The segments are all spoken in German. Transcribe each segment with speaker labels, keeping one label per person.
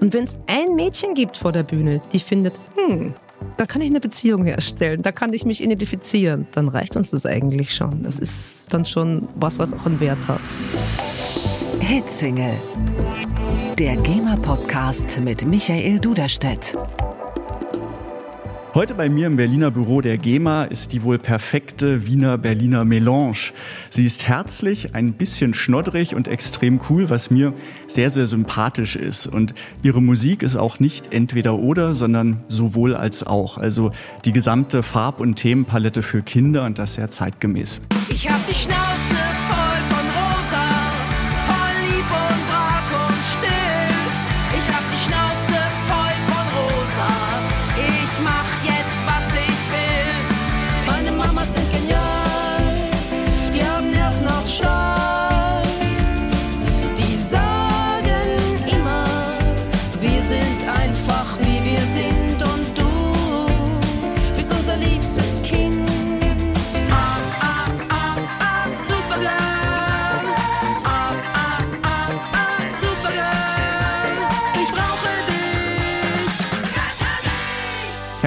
Speaker 1: Und wenn es ein Mädchen gibt vor der Bühne, die findet, hm, da kann ich eine Beziehung herstellen, da kann ich mich identifizieren, dann reicht uns das eigentlich schon. Das ist dann schon was, was auch einen Wert hat.
Speaker 2: Hitsingle. Der GEMA-Podcast mit Michael Duderstedt.
Speaker 3: Heute bei mir im Berliner Büro der GEMA ist die wohl perfekte Wiener Berliner Melange. Sie ist herzlich, ein bisschen schnoddrig und extrem cool, was mir sehr, sehr sympathisch ist. Und ihre Musik ist auch nicht entweder oder, sondern sowohl als auch. Also die gesamte Farb- und Themenpalette für Kinder und das sehr zeitgemäß.
Speaker 4: Ich hab die Schnauze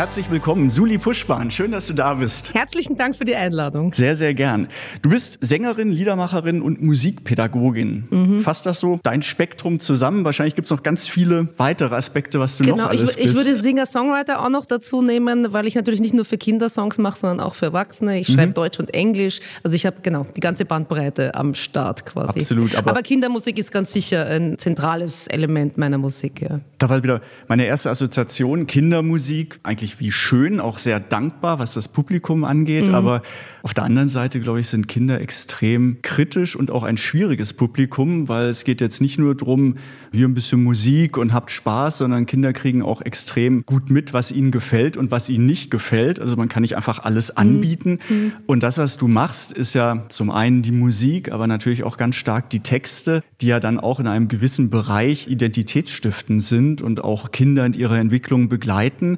Speaker 3: Herzlich willkommen, Suli Puschbahn. Schön, dass du da bist.
Speaker 1: Herzlichen Dank für die Einladung.
Speaker 3: Sehr, sehr gern. Du bist Sängerin, Liedermacherin und Musikpädagogin.
Speaker 1: Mhm.
Speaker 3: Fasst das so dein Spektrum zusammen? Wahrscheinlich gibt es noch ganz viele weitere Aspekte, was du noch
Speaker 1: Genau, ich,
Speaker 3: alles
Speaker 1: ich
Speaker 3: bist.
Speaker 1: würde Singer-Songwriter auch noch dazu nehmen, weil ich natürlich nicht nur für Kinder Songs mache, sondern auch für Erwachsene. Ich schreibe Deutsch und Englisch. Also ich habe genau die ganze Bandbreite am Start quasi.
Speaker 3: Absolut, aber-
Speaker 1: Kindermusik ist ganz sicher ein zentrales Element meiner Musik. Ja.
Speaker 3: Da war wieder meine erste Assoziation, Kindermusik, eigentlich wie schön, auch sehr dankbar, was das Publikum angeht.
Speaker 1: Mhm.
Speaker 3: Aber auf der anderen Seite, glaube ich, sind Kinder extrem kritisch und auch ein schwieriges Publikum, weil es geht jetzt nicht nur drum, hier ein bisschen Musik und habt Spaß, sondern Kinder kriegen auch extrem gut mit, was ihnen gefällt und was ihnen nicht gefällt. Also man kann nicht einfach alles
Speaker 1: Mhm.
Speaker 3: anbieten. Und das, was du machst, ist ja zum einen die Musik, aber natürlich auch ganz stark die Texte, die ja dann auch in einem gewissen Bereich identitätsstiftend sind und auch Kinder in ihrer Entwicklung begleiten.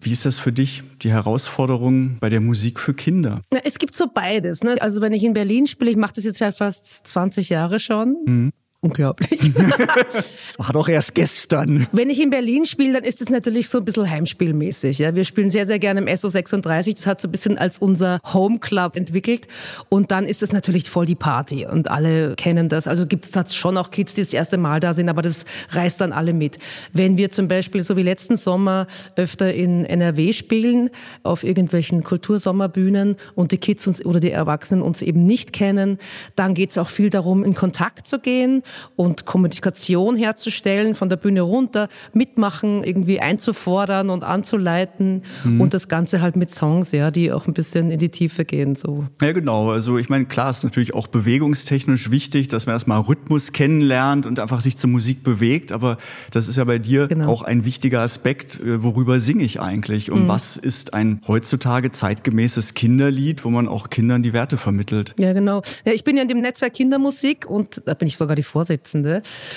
Speaker 3: Wie ist das für dich, die Herausforderung bei der Musik für Kinder?
Speaker 1: Na, es gibt so beides. Ne? Also wenn ich in Berlin spiele, ich mache das jetzt seit fast 20 Jahre schon. Unglaublich.
Speaker 3: Das war doch erst gestern.
Speaker 1: Wenn ich in Berlin spiele, dann ist es natürlich so ein bisschen heimspielmäßig. Ja? Wir spielen sehr, sehr gerne im SO36. Das hat so ein bisschen als unser Home Club entwickelt. Und dann ist es natürlich voll die Party. Und alle kennen das. Also gibt es schon auch Kids, die das erste Mal da sind, aber das reißt dann alle mit. Wenn wir zum Beispiel, so wie letzten Sommer, öfter in NRW spielen, auf irgendwelchen Kultursommerbühnen und die Kids uns oder die Erwachsenen uns eben nicht kennen, dann geht es auch viel darum, in Kontakt zu gehen und Kommunikation herzustellen, von der Bühne runter, mitmachen, irgendwie einzufordern und anzuleiten und das Ganze halt mit Songs, ja, die auch ein bisschen in die Tiefe gehen, so.
Speaker 3: Ja, genau. Also ich meine, klar ist natürlich auch bewegungstechnisch wichtig, dass man erstmal Rhythmus kennenlernt und einfach sich zur Musik bewegt. Aber das ist ja bei dir
Speaker 1: Genau.
Speaker 3: auch ein wichtiger Aspekt. Äh, Worüber singe ich eigentlich? Und was ist ein heutzutage zeitgemäßes Kinderlied, wo man auch Kindern die Werte vermittelt?
Speaker 1: Ja, genau. Ja, ich bin ja in dem Netzwerk Kindermusik und da bin ich sogar die Vorsitzende.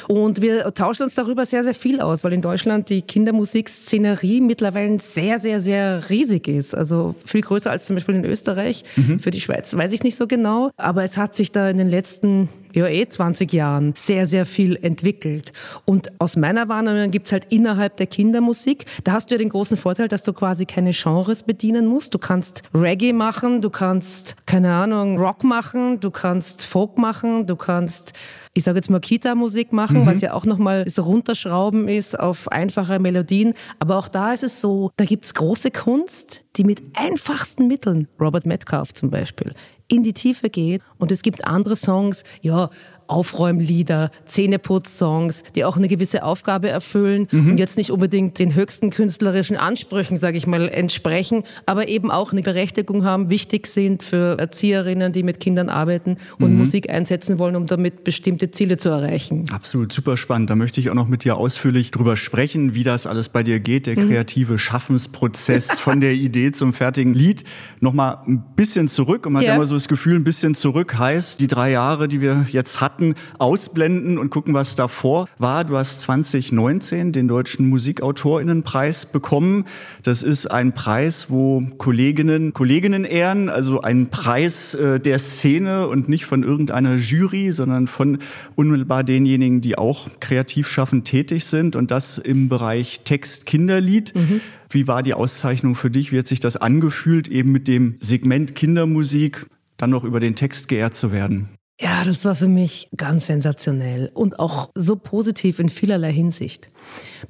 Speaker 1: Und wir tauschen uns darüber sehr, sehr viel aus, weil in Deutschland die Kindermusikszenerie mittlerweile sehr, sehr, sehr riesig ist. Also viel größer als zum Beispiel in Österreich. Für die Schweiz weiß ich nicht so genau. Aber es hat sich da in den letzten ja, eh 20 Jahren sehr, sehr viel entwickelt. Und aus meiner Wahrnehmung gibt's halt innerhalb der Kindermusik, da hast du ja den großen Vorteil, dass du quasi keine Genres bedienen musst. Du kannst Reggae machen, du kannst, keine Ahnung, Rock machen, du kannst Folk machen, du kannst ich sage jetzt mal Kita-Musik machen, was ja auch nochmal so runterschrauben ist auf einfache Melodien. Aber auch da ist es so, da gibt's große Kunst, die mit einfachsten Mitteln, Robert Metcalf zum Beispiel, in die Tiefe geht. Und es gibt andere Songs, ja, Aufräumlieder, Zähneputz-Songs, die auch eine gewisse Aufgabe erfüllen und jetzt nicht unbedingt den höchsten künstlerischen Ansprüchen, sage ich mal, entsprechen, aber eben auch eine Berechtigung haben, wichtig sind für Erzieherinnen, die mit Kindern arbeiten und Musik einsetzen wollen, um damit bestimmte Ziele zu erreichen.
Speaker 3: Absolut super spannend. Da möchte ich auch noch mit dir ausführlich drüber sprechen, wie das alles bei dir geht, der kreative Schaffensprozess von der Idee zum fertigen Lied. Nochmal ein bisschen zurück und man hat
Speaker 1: Ja.
Speaker 3: ja immer so das Gefühl, ein bisschen zurück heißt, die drei Jahre, die wir jetzt hatten, Daten ausblenden und gucken, was davor war. Du hast 2019 den Deutschen Musikautorinnenpreis bekommen. Das ist ein Preis, wo Kolleginnen Kolleginnen ehren, also ein Preis äh, der Szene und nicht von irgendeiner Jury, sondern von unmittelbar denjenigen, die auch kreativ schaffend tätig sind und das im Bereich Text Kinderlied. Mhm. Wie war die Auszeichnung für dich? Wie hat sich das angefühlt, eben mit dem Segment Kindermusik dann noch über den Text geehrt zu werden?
Speaker 1: Ja, das war für mich ganz sensationell und auch so positiv in vielerlei Hinsicht.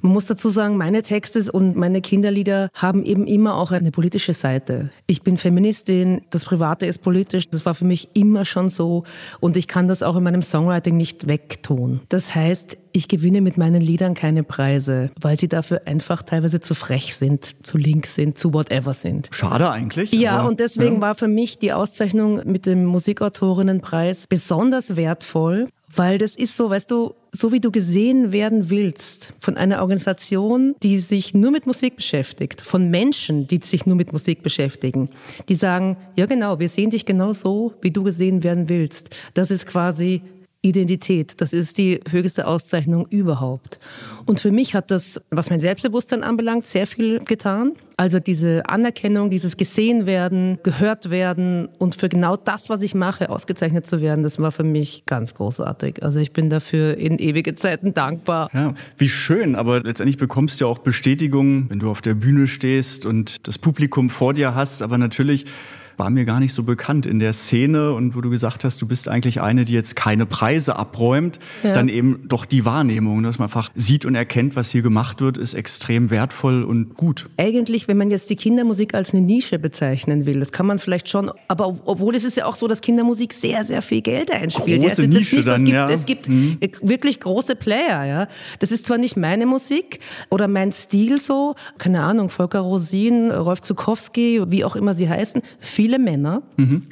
Speaker 1: Man muss dazu sagen, meine Texte und meine Kinderlieder haben eben immer auch eine politische Seite. Ich bin Feministin, das Private ist politisch, das war für mich immer schon so und ich kann das auch in meinem Songwriting nicht wegtun. Das heißt, ich gewinne mit meinen Liedern keine Preise, weil sie dafür einfach teilweise zu frech sind, zu links sind, zu whatever sind.
Speaker 3: Schade eigentlich.
Speaker 1: Ja, und deswegen ja. war für mich die Auszeichnung mit dem Musikautorinnenpreis besonders wertvoll, weil das ist so, weißt du, so wie du gesehen werden willst von einer Organisation, die sich nur mit Musik beschäftigt, von Menschen, die sich nur mit Musik beschäftigen, die sagen, ja genau, wir sehen dich genau so, wie du gesehen werden willst. Das ist quasi Identität. Das ist die höchste Auszeichnung überhaupt. Und für mich hat das, was mein Selbstbewusstsein anbelangt, sehr viel getan. Also diese Anerkennung, dieses gesehen werden, gehört werden und für genau das, was ich mache, ausgezeichnet zu werden, das war für mich ganz großartig. Also ich bin dafür in ewige Zeiten dankbar.
Speaker 3: Ja, wie schön, aber letztendlich bekommst du ja auch Bestätigung, wenn du auf der Bühne stehst und das Publikum vor dir hast, aber natürlich war mir gar nicht so bekannt in der Szene und wo du gesagt hast, du bist eigentlich eine, die jetzt keine Preise abräumt, ja. dann eben doch die Wahrnehmung, dass man einfach sieht und erkennt, was hier gemacht wird, ist extrem wertvoll und gut.
Speaker 1: Eigentlich, wenn man jetzt die Kindermusik als eine Nische bezeichnen will, das kann man vielleicht schon, aber obwohl es ist ja auch so, dass Kindermusik sehr, sehr viel Geld einspielt.
Speaker 3: Große ja, Nische nicht, dann,
Speaker 1: es gibt,
Speaker 3: ja.
Speaker 1: es gibt mhm. wirklich große Player, ja. Das ist zwar nicht meine Musik oder mein Stil so, keine Ahnung, Volker Rosin, Rolf Zukowski, wie auch immer sie heißen, viel viele Männer, mhm.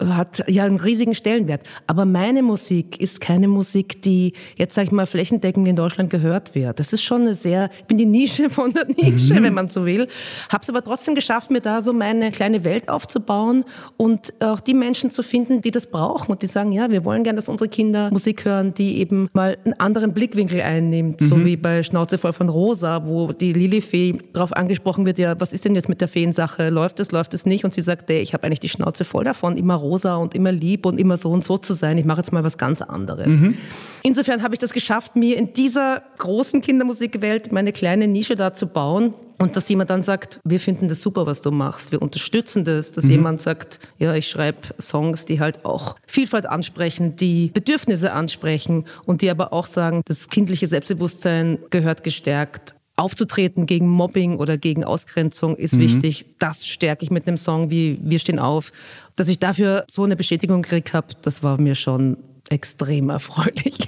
Speaker 1: hat ja einen riesigen Stellenwert. Aber meine Musik ist keine Musik, die jetzt, sag ich mal, flächendeckend in Deutschland gehört wird. Das ist schon eine sehr, ich bin die Nische von der Nische, mhm. wenn man so will. Habe es aber trotzdem geschafft, mir da so meine kleine Welt aufzubauen und auch die Menschen zu finden, die das brauchen und die sagen, ja, wir wollen gerne, dass unsere Kinder Musik hören, die eben mal einen anderen Blickwinkel einnimmt, mhm. so wie bei Schnauze voll von Rosa, wo die Lilifee darauf angesprochen wird, ja, was ist denn jetzt mit der Feensache? Läuft es, läuft es nicht? Und sie sagt, ey, ich habe eigentlich die Schnauze voll davon, immer rosa und immer lieb und immer so und so zu sein. Ich mache jetzt mal was ganz anderes. Mhm. Insofern habe ich das geschafft, mir in dieser großen Kindermusikwelt meine kleine Nische da zu bauen. Und dass jemand dann sagt, wir finden das super, was du machst, wir unterstützen das, dass mhm. jemand sagt, ja, ich schreibe Songs, die halt auch Vielfalt ansprechen, die Bedürfnisse ansprechen und die aber auch sagen, das kindliche Selbstbewusstsein gehört gestärkt aufzutreten gegen Mobbing oder gegen Ausgrenzung ist mhm. wichtig. Das stärke ich mit einem Song wie Wir stehen auf. Dass ich dafür so eine Bestätigung gekriegt habe, das war mir schon extrem erfreulich.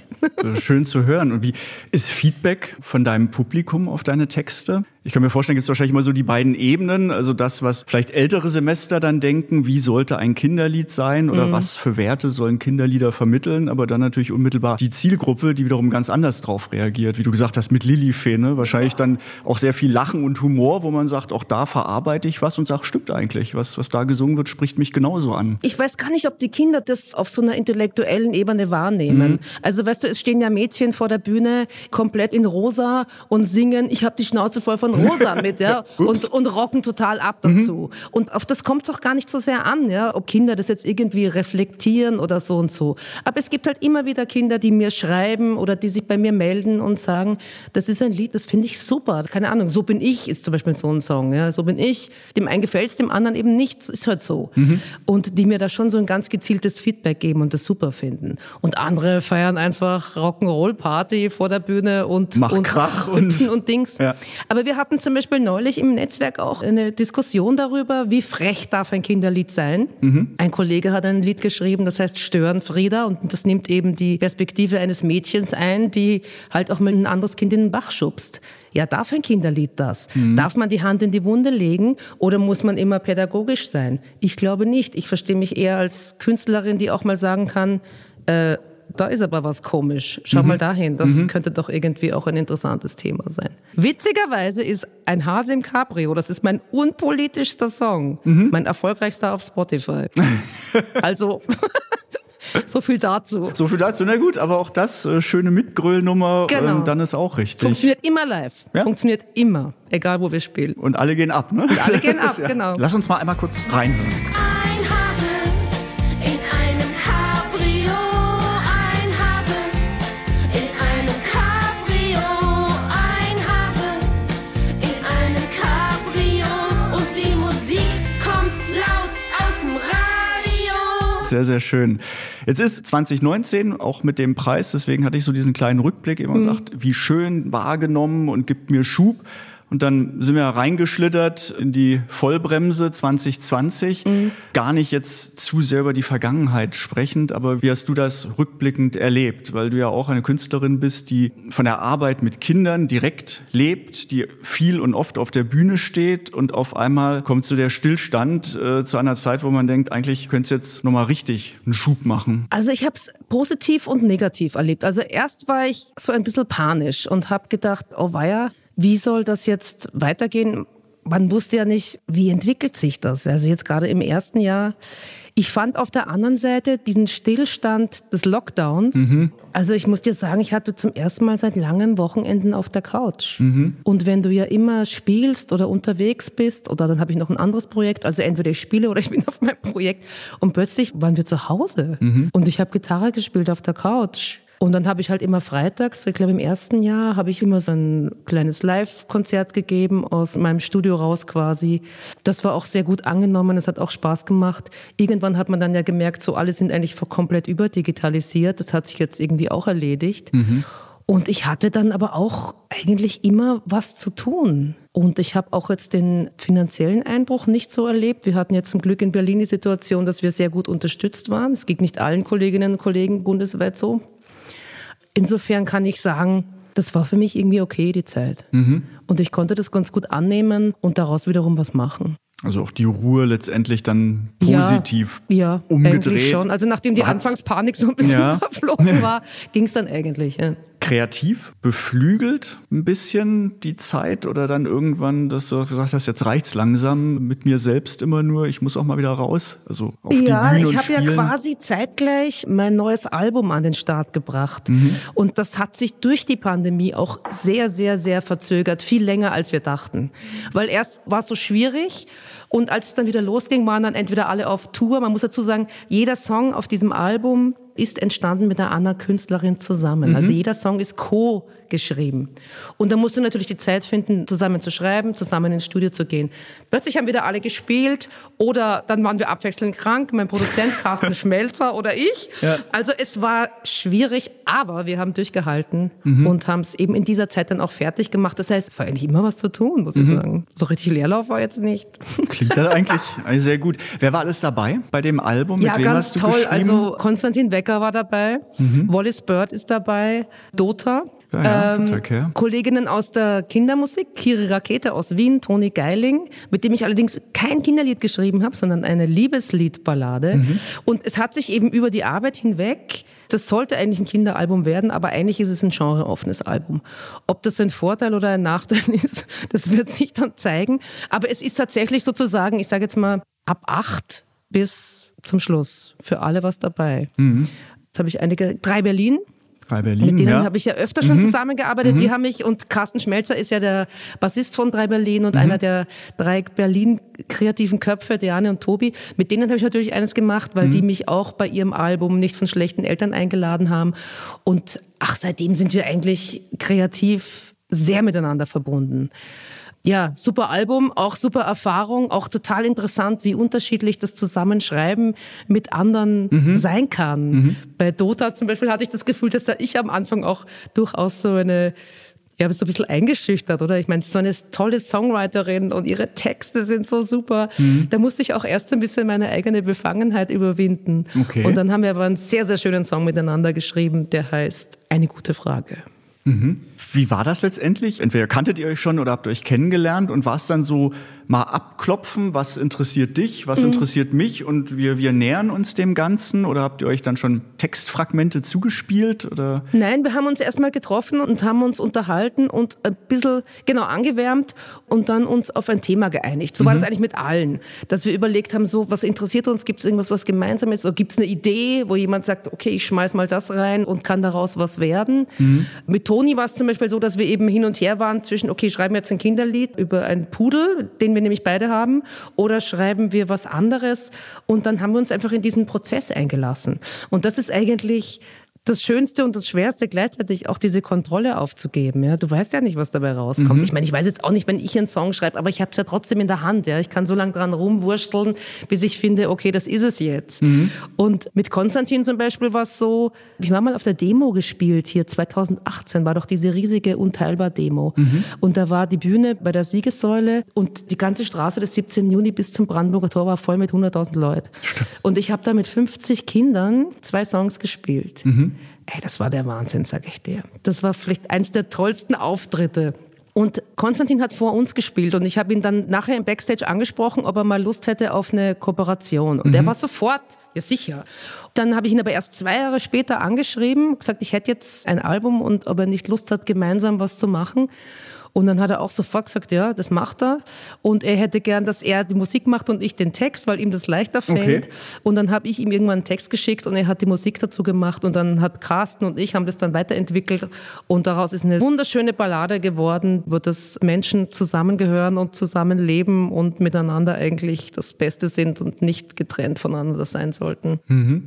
Speaker 3: Schön zu hören. Und wie ist Feedback von deinem Publikum auf deine Texte? Ich kann mir vorstellen, gibt es wahrscheinlich immer so die beiden Ebenen. Also das, was vielleicht ältere Semester dann denken, wie sollte ein Kinderlied sein oder mhm. was für Werte sollen Kinderlieder vermitteln, aber dann natürlich unmittelbar die Zielgruppe, die wiederum ganz anders drauf reagiert. Wie du gesagt hast, mit Lilifee, Wahrscheinlich dann auch sehr viel Lachen und Humor, wo man sagt, auch da verarbeite ich was und sage, stimmt eigentlich. Was, was da gesungen wird, spricht mich genauso an.
Speaker 1: Ich weiß gar nicht, ob die Kinder das auf so einer intellektuellen Ebene wahrnehmen. Mhm. Also weißt du, es stehen ja Mädchen vor der Bühne komplett in rosa und singen, ich habe die Schnauze voll von von Rosa mit, ja, und, und rocken total ab dazu. Mhm. Und auf das kommt es auch gar nicht so sehr an, ja, ob Kinder das jetzt irgendwie reflektieren oder so und so. Aber es gibt halt immer wieder Kinder, die mir schreiben oder die sich bei mir melden und sagen, das ist ein Lied, das finde ich super. Keine Ahnung, so bin ich ist zum Beispiel so ein Song, ja, so bin ich. Dem einen gefällt es, dem anderen eben nicht, ist halt so. Mhm. Und die mir da schon so ein ganz gezieltes Feedback geben und das super finden. Und andere feiern einfach Rock'n'Roll-Party vor der Bühne und,
Speaker 3: Mach
Speaker 1: und,
Speaker 3: Krach
Speaker 1: und, und, und Dings. Ja. Aber wir hatten zum Beispiel neulich im Netzwerk auch eine Diskussion darüber, wie frech darf ein Kinderlied sein. Mhm. Ein Kollege hat ein Lied geschrieben, das heißt Störenfrieda und das nimmt eben die Perspektive eines Mädchens ein, die halt auch mal ein anderes Kind in den Bach schubst. Ja, darf ein Kinderlied das? Mhm. Darf man die Hand in die Wunde legen oder muss man immer pädagogisch sein? Ich glaube nicht. Ich verstehe mich eher als Künstlerin, die auch mal sagen kann, äh, da ist aber was komisch. Schau mhm. mal dahin, das mhm. könnte doch irgendwie auch ein interessantes Thema sein. Witzigerweise ist ein Hase im Cabrio, das ist mein unpolitischster Song, mhm. mein erfolgreichster auf Spotify. also So viel dazu.
Speaker 3: So viel dazu, na gut, aber auch das, äh, schöne Mitgröllnummer,
Speaker 1: Genau.
Speaker 3: ähm, dann ist auch richtig.
Speaker 1: Funktioniert immer live.
Speaker 3: Ja?
Speaker 1: Funktioniert immer, egal wo wir spielen.
Speaker 3: Und alle gehen ab, ne?
Speaker 1: alle gehen ab, genau.
Speaker 3: Lass uns mal einmal kurz reinhören. Sehr, sehr schön. Jetzt ist 2019 auch mit dem Preis, deswegen hatte ich so diesen kleinen Rückblick, immer gesagt, wie schön wahrgenommen und gibt mir Schub. Und dann sind wir reingeschlittert in die Vollbremse 2020. Gar nicht jetzt zu sehr über die Vergangenheit sprechend, aber wie hast du das rückblickend erlebt? Weil du ja auch eine Künstlerin bist, die von der Arbeit mit Kindern direkt lebt, die viel und oft auf der Bühne steht und auf einmal kommt so der Stillstand äh, zu einer Zeit, wo man denkt, eigentlich könnte es jetzt nochmal richtig einen Schub machen.
Speaker 1: Also ich habe es positiv und negativ erlebt. Also erst war ich so ein bisschen panisch und habe gedacht, oh weia, wie soll das jetzt weitergehen? Man wusste ja nicht, wie entwickelt sich das. Also jetzt gerade im ersten Jahr. Ich fand auf der anderen Seite diesen Stillstand des Lockdowns. Also ich muss dir sagen, ich hatte zum ersten Mal seit langen Wochenenden auf der Couch. Und wenn du ja immer spielst oder unterwegs bist, oder dann habe ich noch ein anderes Projekt, also entweder ich spiele oder ich bin auf meinem Projekt und plötzlich waren wir zu Hause und ich habe Gitarre gespielt auf der Couch. Und dann habe ich halt immer freitags, ich glaube im ersten Jahr, habe ich immer so ein kleines Live-Konzert gegeben aus meinem Studio raus quasi. Das war auch sehr gut angenommen, es hat auch Spaß gemacht. Irgendwann hat man dann ja gemerkt, so alle sind eigentlich komplett überdigitalisiert. Das hat sich jetzt irgendwie auch erledigt. Und ich hatte dann aber auch eigentlich immer was zu tun. Und ich habe auch jetzt den finanziellen Einbruch nicht so erlebt. Wir hatten ja zum Glück in Berlin die Situation, dass wir sehr gut unterstützt waren. Es ging nicht allen Kolleginnen und Kollegen bundesweit so. Insofern kann ich sagen, das war für mich irgendwie okay, die Zeit. Und ich konnte das ganz gut annehmen und daraus wiederum was machen.
Speaker 3: Also auch die Ruhe letztendlich dann positiv
Speaker 1: ja, ja,
Speaker 3: umgedreht.
Speaker 1: Eigentlich schon. Also nachdem die Anfangspanik so ein bisschen
Speaker 3: Ja.
Speaker 1: verflogen war, ging es dann eigentlich. Ja.
Speaker 3: Kreativ beflügelt ein bisschen die Zeit oder dann irgendwann, dass du gesagt hast, jetzt reicht's langsam mit mir selbst immer nur, ich muss auch mal wieder raus, also auf
Speaker 1: Ja,
Speaker 3: die Bühne
Speaker 1: ich habe ja quasi zeitgleich mein neues Album an den Start gebracht.
Speaker 3: Mhm.
Speaker 1: Und das hat sich durch die Pandemie auch sehr, sehr, sehr verzögert. Viel länger, als wir dachten. Weil erst war es so schwierig. Und als es dann wieder losging, waren dann entweder alle auf Tour. Man muss dazu sagen, jeder Song auf diesem Album ist entstanden mit einer anderen Künstlerin zusammen. Also jeder Song ist co-geschrieben. Und da musst du natürlich die Zeit finden, zusammen zu schreiben, zusammen ins Studio zu gehen. Plötzlich haben wieder alle gespielt oder dann waren wir abwechselnd krank, mein Produzent Carsten Schmelzer oder ich. Also es war schwierig, aber wir haben durchgehalten und haben es eben in dieser Zeit dann auch fertig gemacht. Das heißt, es war eigentlich immer was zu tun, muss ich sagen. So richtig Leerlauf war jetzt nicht.
Speaker 3: Klingt dann eigentlich sehr gut. Wer war alles dabei bei dem Album?
Speaker 1: Ja,
Speaker 3: Mit wem
Speaker 1: ganz
Speaker 3: hast du
Speaker 1: toll.
Speaker 3: geschrieben?
Speaker 1: Also Konstantin Wecker war dabei, Wallace Bird ist dabei, Dota.
Speaker 3: Ja, ja, okay.
Speaker 1: Kolleginnen aus der Kindermusik, Kiri Rakete aus Wien, Toni Geiling, mit dem ich allerdings kein Kinderlied geschrieben habe, sondern eine Liebesliedballade.
Speaker 3: Mhm.
Speaker 1: Und es hat sich eben über die Arbeit hinweg, das sollte eigentlich ein Kinderalbum werden, aber eigentlich ist es ein genreoffenes Album. Ob das ein Vorteil oder ein Nachteil ist, das wird sich dann zeigen. Aber es ist tatsächlich sozusagen, ich sage jetzt mal, ab acht bis zum Schluss für alle was dabei. Jetzt habe ich einige, drei Berlin,
Speaker 3: bei Berlin,
Speaker 1: mit denen
Speaker 3: ja.
Speaker 1: habe ich ja öfter schon zusammengearbeitet. Die haben mich, und Carsten Schmelzer ist ja der Bassist von Drei Berlin und einer der drei Berlin-kreativen Köpfe, Diane und Tobi. Mit denen habe ich natürlich eines gemacht, weil die mich auch bei ihrem Album nicht von schlechten Eltern eingeladen haben. Und ach, seitdem sind wir eigentlich kreativ sehr miteinander verbunden. Ja, super Album, auch super Erfahrung, auch total interessant, wie unterschiedlich das Zusammenschreiben mit anderen sein kann. Bei Dota zum Beispiel hatte ich das Gefühl, dass da ich am Anfang auch durchaus so eine, ja, so ein bisschen eingeschüchtert, oder? Ich meine, so eine tolle Songwriterin und ihre Texte sind so super. Da musste ich auch erst ein bisschen meine eigene Befangenheit überwinden.
Speaker 3: Okay.
Speaker 1: Und dann haben wir aber einen sehr, sehr schönen Song miteinander geschrieben, der heißt Eine gute Frage.
Speaker 3: Wie war das letztendlich? Entweder kanntet ihr euch schon oder habt ihr euch kennengelernt und war es dann so mal abklopfen, was interessiert dich, was interessiert mich und wir, wir nähern uns dem Ganzen oder habt ihr euch dann schon Textfragmente zugespielt oder?
Speaker 1: Nein, wir haben uns erstmal getroffen und haben uns unterhalten und ein bisschen genau angewärmt und dann uns auf ein Thema geeinigt. So war das eigentlich mit allen, dass wir überlegt haben, so was interessiert uns, gibt es irgendwas, was gemeinsam ist oder gibt es eine Idee, wo jemand sagt, okay, ich schmeiß mal das rein und kann daraus was werden. Mit Toni war es zum Beispiel so, dass wir eben hin und her waren zwischen, okay, schreiben wir jetzt ein Kinderlied über einen Pudel, den wir nämlich beide haben, oder schreiben wir was anderes und dann haben wir uns einfach in diesen Prozess eingelassen. Und das ist eigentlich das Schönste und das Schwerste gleichzeitig auch diese Kontrolle aufzugeben. Ja, du weißt ja nicht, was dabei rauskommt. Ich meine, ich weiß jetzt auch nicht, wenn ich einen Song schreibe, aber ich habe es ja trotzdem in der Hand. Ja, ich kann so lange dran rumwursteln, bis ich finde, okay, das ist es jetzt. Und mit Konstantin zum Beispiel war es so, ich war mal auf der Demo gespielt hier 2018 war doch diese riesige unteilbar Demo und da war die Bühne bei der Siegessäule und die ganze Straße des 17. Juni bis zum Brandenburger Tor war voll mit 100.000 Leuten. Und ich habe da mit 50 Kindern zwei Songs gespielt. Ey, das war der Wahnsinn, sag ich dir. Das war vielleicht eins der tollsten Auftritte. Und Konstantin hat vor uns gespielt und ich habe ihn dann nachher im Backstage angesprochen, ob er mal Lust hätte auf eine Kooperation. Und er war sofort, ja sicher. Dann habe ich ihn aber erst zwei Jahre später angeschrieben, gesagt, ich hätte jetzt ein Album und ob er nicht Lust hat, gemeinsam was zu machen. Und dann hat er auch sofort gesagt, ja, das macht er. Und er hätte gern, dass er die Musik macht und ich den Text, weil ihm das leichter fällt.
Speaker 3: Okay.
Speaker 1: Und dann habe ich ihm irgendwann einen Text geschickt und er hat die Musik dazu gemacht. Und dann hat Carsten und ich haben das dann weiterentwickelt. Und daraus ist eine wunderschöne Ballade geworden, wo das Menschen zusammengehören und zusammenleben und miteinander eigentlich das Beste sind und nicht getrennt voneinander sein sollten.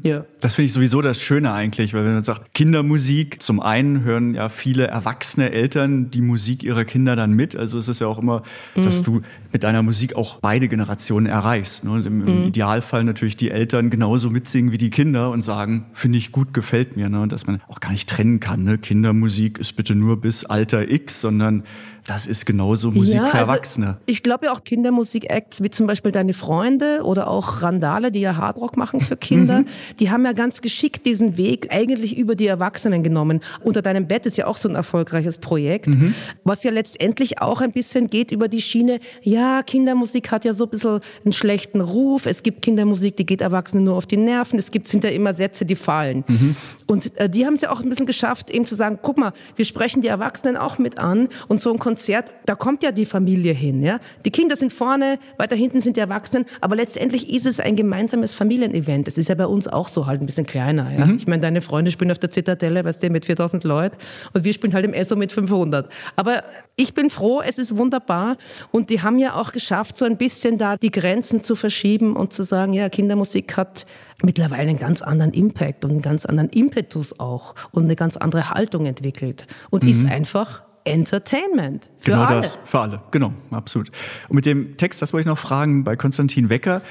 Speaker 1: Ja.
Speaker 3: Das finde ich sowieso das Schöne eigentlich, weil wenn man sagt, Kindermusik, zum einen hören ja viele erwachsene Eltern die Musik ihrer Kinder dann mit. Also es ist ja auch immer, dass du mit deiner Musik auch beide Generationen erreichst. Ne? Im, Im Idealfall natürlich die Eltern genauso mitsingen wie die Kinder und sagen, finde ich gut, gefällt mir. Ne? Und dass man auch gar nicht trennen kann. Ne? Kindermusik ist bitte nur bis Alter X, sondern das ist genauso Musik
Speaker 1: Ja,
Speaker 3: für
Speaker 1: also
Speaker 3: Erwachsene.
Speaker 1: Ich glaube ja auch Kindermusik-Acts, wie zum Beispiel Deine Freunde oder auch Randale, die ja Hardrock machen für Kinder,
Speaker 3: Mhm.
Speaker 1: die haben ja ganz geschickt diesen Weg eigentlich über die Erwachsenen genommen. Unter deinem Bett ist ja auch so ein erfolgreiches Projekt,
Speaker 3: Mhm.
Speaker 1: was ja letztendlich auch ein bisschen geht über die Schiene, ja, Kindermusik hat ja so ein bisschen einen schlechten Ruf, es gibt Kindermusik, die geht Erwachsenen nur auf die Nerven, es gibt hinterher immer Sätze, die fallen.
Speaker 3: Mhm.
Speaker 1: Und äh, die haben es ja auch ein bisschen geschafft, eben zu sagen, guck mal, wir sprechen die Erwachsenen auch mit an und so ein Konzert, da kommt ja die Familie hin, ja. Die Kinder sind vorne, weiter hinten sind die Erwachsenen, aber letztendlich ist es ein gemeinsames Familienevent. Das ist ja bei uns auch so halt ein bisschen kleiner, ja. Ich meine, deine Freunde spielen auf der Zitadelle, weißt du, mit 4000 Leuten und wir spielen halt im ESO mit 500. Aber ich bin froh, es ist wunderbar und die haben ja auch geschafft, so ein bisschen da die Grenzen zu verschieben und zu sagen, ja, Kindermusik hat mittlerweile einen ganz anderen Impact und einen ganz anderen Impetus auch und eine ganz andere Haltung entwickelt und ist einfach Entertainment für
Speaker 3: genau
Speaker 1: alle.
Speaker 3: das, für alle, genau, absolut. Und mit dem Text, das wollte ich noch fragen bei Konstantin Wecker.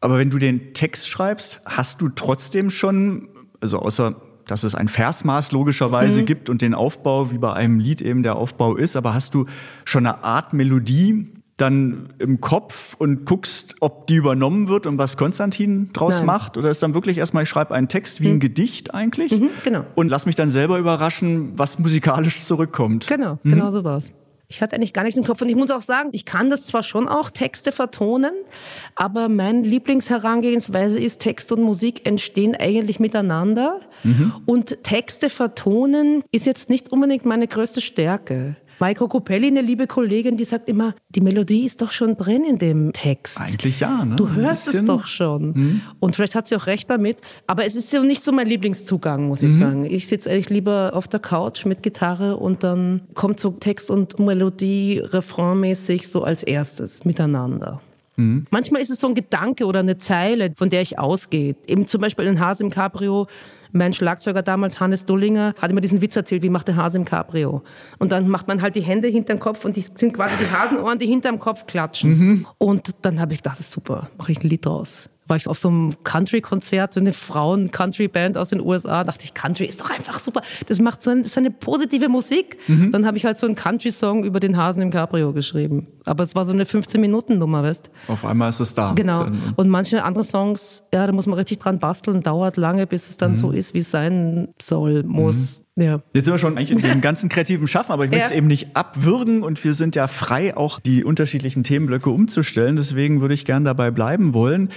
Speaker 3: Aber wenn du den Text schreibst, hast du trotzdem schon, also außer dass es ein Versmaß logischerweise gibt und den Aufbau, wie bei einem Lied eben der Aufbau ist, aber hast du schon eine Art Melodie dann im Kopf und guckst, ob die übernommen wird und was Konstantin draus
Speaker 1: Nein.
Speaker 3: macht? Oder ist dann wirklich erstmal, ich schreibe einen Text wie ein Gedicht eigentlich
Speaker 1: genau.
Speaker 3: und lass mich dann selber überraschen, was musikalisch zurückkommt?
Speaker 1: Genau, genau so war's. Ich hatte eigentlich gar nichts im Kopf. Und ich muss auch sagen, ich kann das zwar schon auch, Texte vertonen, aber mein Lieblingsherangehensweise ist, Text und Musik entstehen eigentlich miteinander. Und Texte vertonen ist jetzt nicht unbedingt meine größte Stärke. Maiko Copelli, eine liebe Kollegin, die sagt immer, die Melodie ist doch schon drin in dem Text.
Speaker 3: Eigentlich ja, ne?
Speaker 1: Du hörst es doch schon. Und vielleicht hat sie auch recht damit. Aber es ist ja nicht so mein Lieblingszugang, muss ich sagen. Ich sitze eigentlich lieber auf der Couch mit Gitarre und dann kommt so Text und Melodie refrainmäßig so als erstes miteinander. Manchmal ist es so ein Gedanke oder eine Zeile, von der ich ausgehe. Eben zum Beispiel in Hase im Cabrio. Mein Schlagzeuger damals, Hannes Dullinger, hat immer diesen Witz erzählt, wie macht der Hase im Cabrio? Und dann macht man halt die Hände hinterm Kopf und die sind quasi die Hasenohren, die hinterm Kopf klatschen. Und dann habe ich gedacht, das ist super, mache ich ein Lied draus. War ich auf so einem Country-Konzert, so eine Frauen-Country-Band aus den USA, dachte ich, Country ist doch einfach super. Das macht so, ein, so eine positive Musik. Dann habe ich halt so einen Country-Song über den Hasen im Cabrio geschrieben. Aber es war so eine 15-Minuten-Nummer, weißt
Speaker 3: Auf einmal ist es da.
Speaker 1: Genau.
Speaker 3: Dann,
Speaker 1: Und manche andere Songs, ja, da muss man richtig dran basteln, dauert lange, bis es dann
Speaker 3: Mhm.
Speaker 1: so ist, wie es sein soll, muss. Ja.
Speaker 3: Jetzt sind wir schon eigentlich in dem ganzen kreativen Schaffen, aber ich will
Speaker 1: Ja.
Speaker 3: es eben nicht abwürgen und wir sind ja frei, auch die unterschiedlichen Themenblöcke umzustellen. Deswegen würde ich gern dabei bleiben wollen.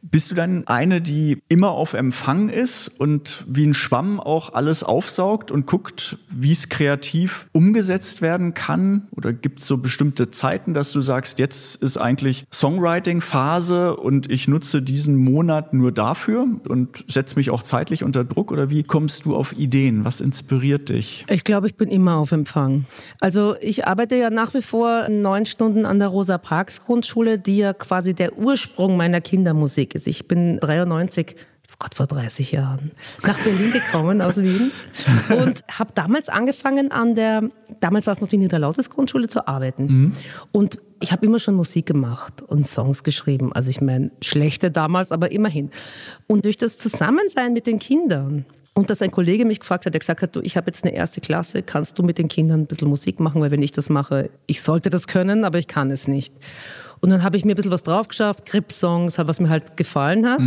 Speaker 3: Bist du dann eine, die immer auf Empfang ist und wie ein Schwamm auch alles aufsaugt und guckt, wie es kreativ umgesetzt werden kann? Oder gibt es so bestimmte Zeiten, dass du sagst, jetzt ist eigentlich Songwriting-Phase und ich nutze diesen Monat nur dafür und setze mich auch zeitlich unter Druck? Oder wie kommst du auf Ideen? Was inspiriert dich?
Speaker 1: Ich glaube, ich bin immer auf Empfang. Also ich arbeite ja nach wie vor neun Stunden an der Rosa Parks Grundschule, die ja quasi der Ursprung meiner Kindermusik ist. Ich bin 93 Gott, vor 30 Jahren, nach Berlin gekommen aus Wien und habe damals angefangen an der, damals war es noch die Niederlausitz Grundschule zu arbeiten. Und ich habe immer schon Musik gemacht und Songs geschrieben. Also ich meine, schlechte damals, aber immerhin. Und durch das Zusammensein mit den Kindern und dass ein Kollege mich gefragt hat, der gesagt hat, du, ich habe jetzt eine erste Klasse, kannst du mit den Kindern ein bisschen Musik machen, weil wenn ich das mache, ich sollte das können, aber ich kann es nicht. Und dann habe ich mir ein bisschen was drauf geschafft, Grip-Songs, was mir halt gefallen hat.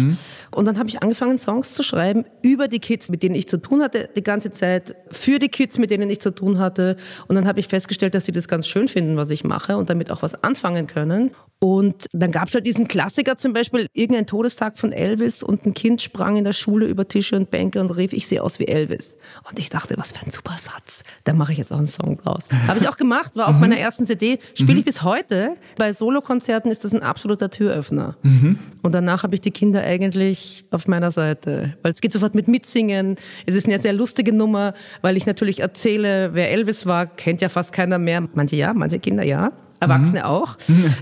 Speaker 1: Und dann habe ich angefangen, Songs zu schreiben über die Kids, mit denen ich zu tun hatte die ganze Zeit, für die Kids, mit denen ich zu tun hatte. Und dann habe ich festgestellt, dass sie das ganz schön finden, was ich mache und damit auch was anfangen können. Und dann gab es halt diesen Klassiker zum Beispiel, irgendein Todestag von Elvis und ein Kind sprang in der Schule über Tische und Bänke und rief, ich sehe aus wie Elvis. Und ich dachte, was für ein super Satz. Da mache ich jetzt auch einen Song draus. Habe ich auch gemacht, war auf meiner ersten CD, spiele ich bis heute. Bei Solokonzerten ist das ein absoluter Türöffner. Und danach habe ich die Kinder eigentlich auf meiner Seite. Weil es geht sofort mit Mitsingen. Es ist eine sehr lustige Nummer, weil ich natürlich erzähle, wer Elvis war, kennt ja fast keiner mehr. Manche ja, manche Kinder ja. Erwachsene auch.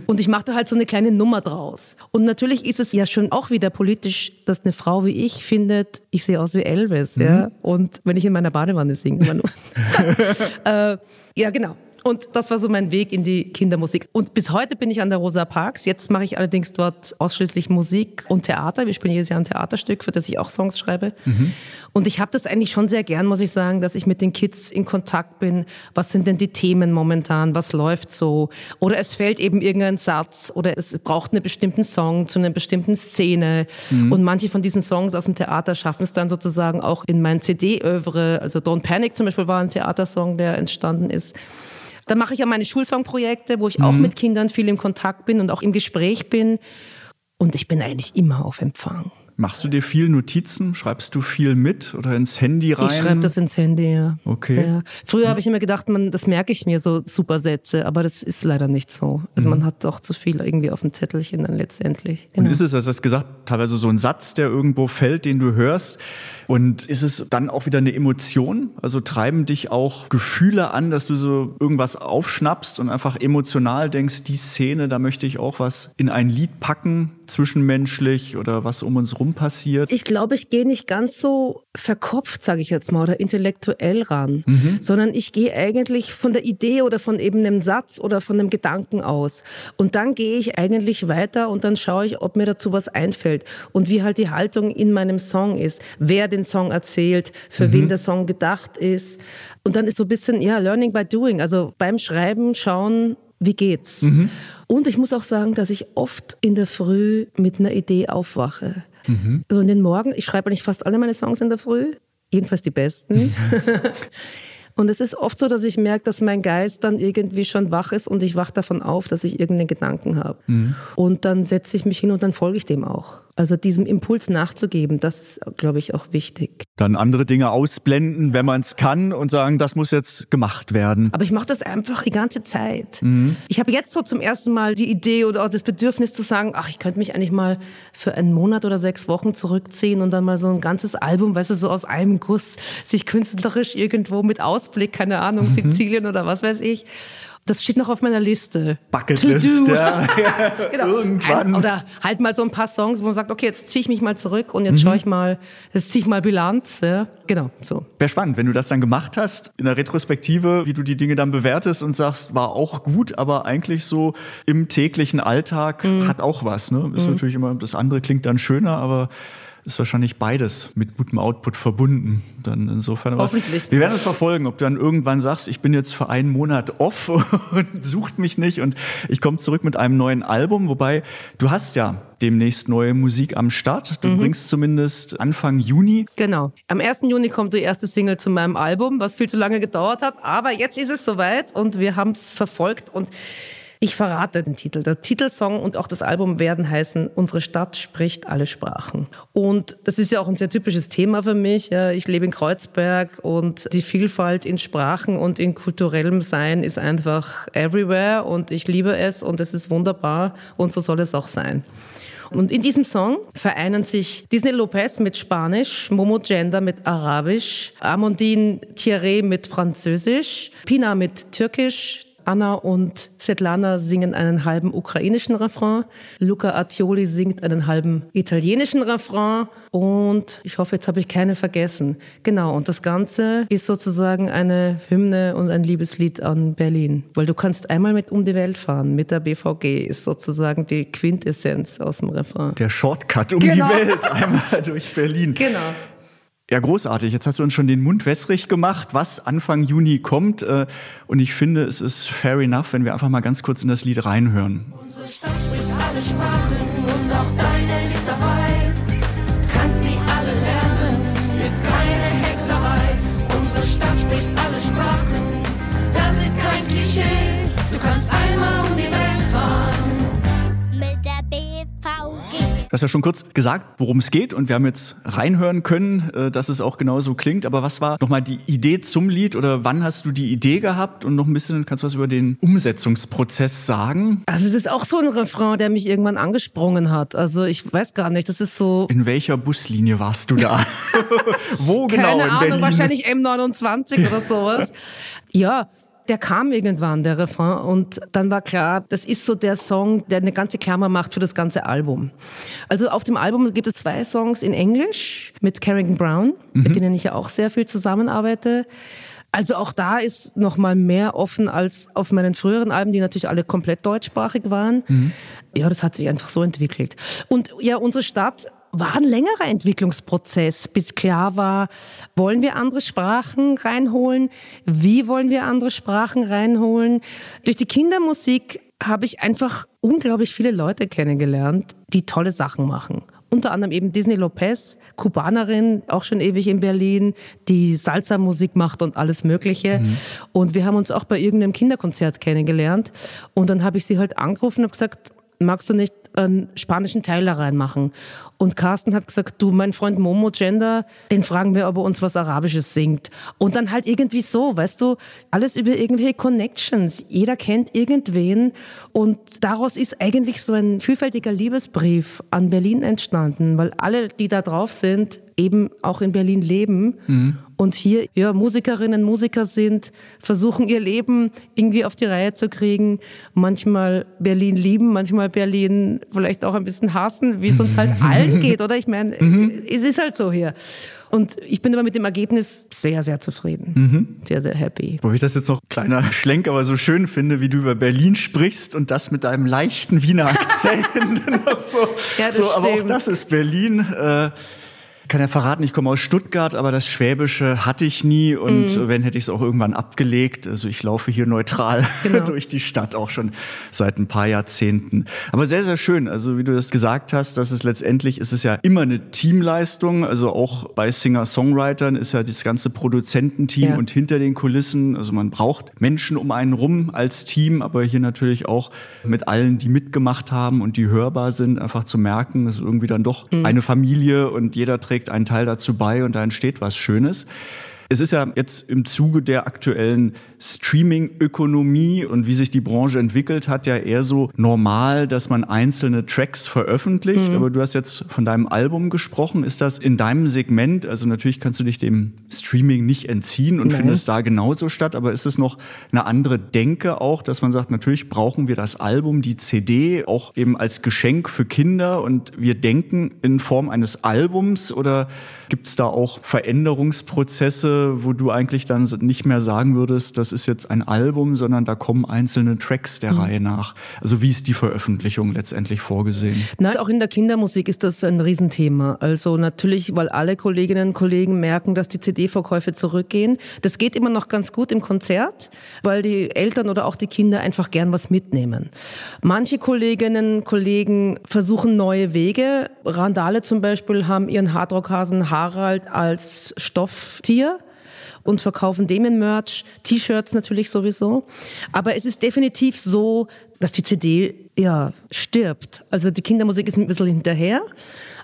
Speaker 1: Und ich machte halt so eine kleine Nummer draus. Und natürlich ist es ja schon auch wieder politisch, dass eine Frau wie ich findet, ich sehe aus wie Elvis. Ja? Und wenn ich in meiner Badewanne singe, immer nur. äh, ja, genau. Und das war so mein Weg in die Kindermusik. Und bis heute bin ich an der Rosa Parks. Jetzt mache ich allerdings dort ausschließlich Musik und Theater. Wir spielen jedes Jahr ein Theaterstück, für das ich auch Songs schreibe. Und ich habe das eigentlich schon sehr gern, muss ich sagen, dass ich mit den Kids in Kontakt bin. Was sind denn die Themen momentan? Was läuft so? Oder es fällt eben irgendein Satz oder es braucht einen bestimmten Song zu einer bestimmten Szene. Und manche von diesen Songs aus dem Theater schaffen es dann sozusagen auch in mein CD-Övre. Also Don't Panic zum Beispiel war ein Theatersong, der entstanden ist. Dann mache ich ja meine Schulsongprojekte, wo ich auch mit Kindern viel im Kontakt bin und auch im Gespräch bin. Und ich bin eigentlich immer auf Empfang.
Speaker 3: Machst du dir viel Notizen? Schreibst du viel mit oder ins Handy rein?
Speaker 1: Ich schreibe das ins Handy, ja.
Speaker 3: Okay.
Speaker 1: Ja. Früher habe ich immer gedacht, man, das merke ich mir, so super Sätze, aber das ist leider nicht so. Also man hat doch zu viel irgendwie auf dem Zettelchen dann letztendlich.
Speaker 3: Und
Speaker 1: Genau.
Speaker 3: ist es, also hast gesagt, teilweise so ein Satz, der irgendwo fällt, den du hörst? Und ist es dann auch wieder eine Emotion? Also treiben dich auch Gefühle an, dass du so irgendwas aufschnappst und einfach emotional denkst, die Szene, da möchte ich auch was in ein Lied packen, zwischenmenschlich oder was um uns rum passiert?
Speaker 1: Ich glaube, ich gehe nicht ganz so verkopft, sage ich jetzt mal, oder intellektuell ran, sondern ich gehe eigentlich von der Idee oder von eben einem Satz oder von einem Gedanken aus. Und dann gehe ich eigentlich weiter und dann schaue ich, ob mir dazu was einfällt und wie halt die Haltung in meinem Song ist, wer den Song erzählt, für wen der Song gedacht ist. Und dann ist so ein bisschen, ja, Learning by Doing, also beim Schreiben schauen, wie geht's? Und ich muss auch sagen, dass ich oft in der Früh mit einer Idee aufwache. So in den Morgen, ich schreibe eigentlich fast alle meine Songs in der Früh, jedenfalls die besten. Und es ist oft so, dass ich merke, dass mein Geist dann irgendwie schon wach ist und ich wach davon auf, dass ich irgendeinen Gedanken habe. Und dann setze ich mich hin und dann folge ich dem auch. Also diesem Impuls nachzugeben, das ist, glaube ich, auch wichtig.
Speaker 3: Dann andere Dinge ausblenden, wenn man es kann und sagen, das muss jetzt gemacht werden.
Speaker 1: Aber ich mache das einfach die ganze Zeit. Ich habe jetzt so zum ersten Mal die Idee oder auch das Bedürfnis zu sagen, ach, ich könnte mich eigentlich mal für einen Monat oder sechs Wochen zurückziehen und dann mal so ein ganzes Album, weißt du, so aus einem Guss, sich künstlerisch irgendwo mit Ausblick, keine Ahnung, Sizilien oder was weiß ich. Das steht noch auf meiner Liste.
Speaker 3: Bucketlist, ja.
Speaker 1: Genau.
Speaker 3: Irgendwann.
Speaker 1: Ein, oder halt mal so ein paar Songs, wo man sagt, okay, jetzt ziehe ich mich mal zurück und jetzt schaue ich mal, jetzt ziehe ich mal Bilanz. Ja? Genau, so.
Speaker 3: Wäre spannend, wenn du das dann gemacht hast, in der Retrospektive, wie du die Dinge dann bewertest und sagst, war auch gut, aber eigentlich so im täglichen Alltag hat auch was. Ne? Ist natürlich immer, das andere klingt dann schöner, aber ist wahrscheinlich beides mit gutem Output verbunden. Dann insofern. Aber
Speaker 1: Hoffentlich.
Speaker 3: Wir werden es verfolgen, ob du dann irgendwann sagst, ich bin jetzt für einen Monat off und sucht mich nicht und ich komme zurück mit einem neuen Album. Wobei du hast ja demnächst neue Musik am Start. Du bringst zumindest Anfang Juni.
Speaker 1: Genau. Am 1. Juni kommt die erste Single zu meinem Album, was viel zu lange gedauert hat. Aber jetzt ist es soweit und wir haben es verfolgt und ich verrate den Titel. Der Titelsong und auch das Album werden heißen Unsere Stadt spricht alle Sprachen. Und das ist ja auch ein sehr typisches Thema für mich. Ich lebe in Kreuzberg und die Vielfalt in Sprachen und in kulturellem Sein ist einfach everywhere und ich liebe es und es ist wunderbar und so soll es auch sein. Und in diesem Song vereinen sich Disney Lopez mit Spanisch, Momo Gender mit Arabisch, Amandine Thierry mit Französisch, Pina mit Türkisch, Anna und Svetlana singen einen halben ukrainischen Refrain, Luca Attioli singt einen halben italienischen Refrain und ich hoffe, jetzt habe ich keine vergessen. Genau, und das Ganze ist sozusagen eine Hymne und ein Liebeslied an Berlin, weil du kannst einmal mit um die Welt fahren mit der BVG, ist sozusagen die Quintessenz aus dem Refrain.
Speaker 3: Der Shortcut um
Speaker 1: Genau.
Speaker 3: die Welt, einmal durch Berlin.
Speaker 1: Genau.
Speaker 3: Ja, großartig. Jetzt hast du uns schon den Mund wässrig gemacht, was Anfang Juni kommt. äh, Und ich finde, es ist fair enough, wenn wir einfach mal ganz kurz in das Lied reinhören.
Speaker 4: Unsere Stadt spricht alle Sprachen und auch
Speaker 3: hast ja schon kurz gesagt, worum es geht und wir haben jetzt reinhören können, äh, dass es auch genauso klingt. Aber was war nochmal die Idee zum Lied oder wann hast du die Idee gehabt? Und noch ein bisschen, kannst du was über den Umsetzungsprozess sagen?
Speaker 1: Also es ist auch so ein Refrain, der mich irgendwann angesprungen hat. Also ich weiß gar nicht, das ist so
Speaker 3: In welcher Buslinie warst du da? Wo genau
Speaker 1: keine
Speaker 3: in
Speaker 1: Ahnung, wahrscheinlich M29 oder sowas. Ja, der kam irgendwann, der Refrain, und dann war klar, das ist so der Song, der eine ganze Klammer macht für das ganze Album. Also auf dem Album gibt es zwei Songs in Englisch mit Carrington Brown, mit denen ich ja auch sehr viel zusammenarbeite. Also auch da ist noch mal mehr offen als auf meinen früheren Alben, die natürlich alle komplett deutschsprachig waren. Ja, das hat sich einfach so entwickelt. Und ja, unsere Stadt war ein längerer Entwicklungsprozess, bis klar war, wollen wir andere Sprachen reinholen? Wie wollen wir andere Sprachen reinholen? Durch die Kindermusik habe ich einfach unglaublich viele Leute kennengelernt, die tolle Sachen machen. Unter anderem eben Disney Lopez, Kubanerin, auch schon ewig in Berlin, die Salsa-Musik macht und alles Mögliche. Und wir haben uns auch bei irgendeinem Kinderkonzert kennengelernt. Und dann habe ich sie halt angerufen und gesagt, magst du nicht einen spanischen Teil da reinmachen? Und Carsten hat gesagt, du, mein Freund Momo Gender, den fragen wir, ob er uns was Arabisches singt. Und dann halt irgendwie so, weißt du, alles über irgendwelche Connections. Jeder kennt irgendwen. Und daraus ist eigentlich so ein vielfältiger Liebesbrief an Berlin entstanden, weil alle, die da drauf sind, eben auch in Berlin leben und hier ja, Musikerinnen, Musiker sind, versuchen ihr Leben irgendwie auf die Reihe zu kriegen, manchmal Berlin lieben, manchmal Berlin vielleicht auch ein bisschen hassen, wie es uns halt allen geht, oder? Ich meine, es ist halt so hier. Und ich bin aber mit dem Ergebnis sehr, sehr zufrieden. Sehr, sehr happy.
Speaker 3: Wo ich das jetzt noch kleiner Schlenk, aber so schön finde, wie du über Berlin sprichst und das mit deinem leichten Wiener Akzent. so,
Speaker 1: Ja, das
Speaker 3: so, aber auch
Speaker 1: stimmt.
Speaker 3: das ist Berlin. Äh, kann ja verraten, ich komme aus Stuttgart, aber das Schwäbische hatte ich nie und
Speaker 1: Mhm.
Speaker 3: wenn hätte ich es auch irgendwann abgelegt. Also ich laufe hier neutral
Speaker 1: Genau.
Speaker 3: durch die Stadt auch schon seit ein paar Jahrzehnten. Aber sehr, sehr schön. Also wie du das gesagt hast, dass es letztendlich ist es ja immer eine Teamleistung. Also auch bei Singer-Songwritern ist ja das ganze Produzententeam
Speaker 1: Ja.
Speaker 3: und hinter den Kulissen. Also man braucht Menschen um einen rum als Team, aber hier natürlich auch mit allen, die mitgemacht haben und die hörbar sind, einfach zu merken, es ist irgendwie dann doch eine Familie und jeder trägt einen Teil dazu bei und da entsteht was Schönes. Es ist ja jetzt im Zuge der aktuellen Streaming-Ökonomie und wie sich die Branche entwickelt hat, ja eher so normal, dass man einzelne Tracks veröffentlicht. Aber du hast jetzt von deinem Album gesprochen. Ist das in deinem Segment, also natürlich kannst du dich dem Streaming nicht entziehen und
Speaker 1: Nein.
Speaker 3: findest da genauso statt, aber ist es noch eine andere Denke auch, dass man sagt, natürlich brauchen wir das Album, die CD, auch eben als Geschenk für Kinder und wir denken in Form eines Albums oder gibt es da auch Veränderungsprozesse wo du eigentlich dann nicht mehr sagen würdest, das ist jetzt ein Album, sondern da kommen einzelne Tracks der Reihe nach? Also wie ist die Veröffentlichung letztendlich vorgesehen?
Speaker 1: Nein, auch in der Kindermusik ist das ein Riesenthema. Also natürlich, weil alle Kolleginnen und Kollegen merken, dass die CD-Verkäufe zurückgehen. Das geht immer noch ganz gut im Konzert, weil die Eltern oder auch die Kinder einfach gern was mitnehmen. Manche Kolleginnen und Kollegen versuchen neue Wege. Randale zum Beispiel haben ihren Hardrockhasen Harald als Stofftier und verkaufen dem in Merch, T-Shirts natürlich sowieso. Aber es ist definitiv so, dass die CD ja stirbt. Also die Kindermusik ist ein bisschen hinterher.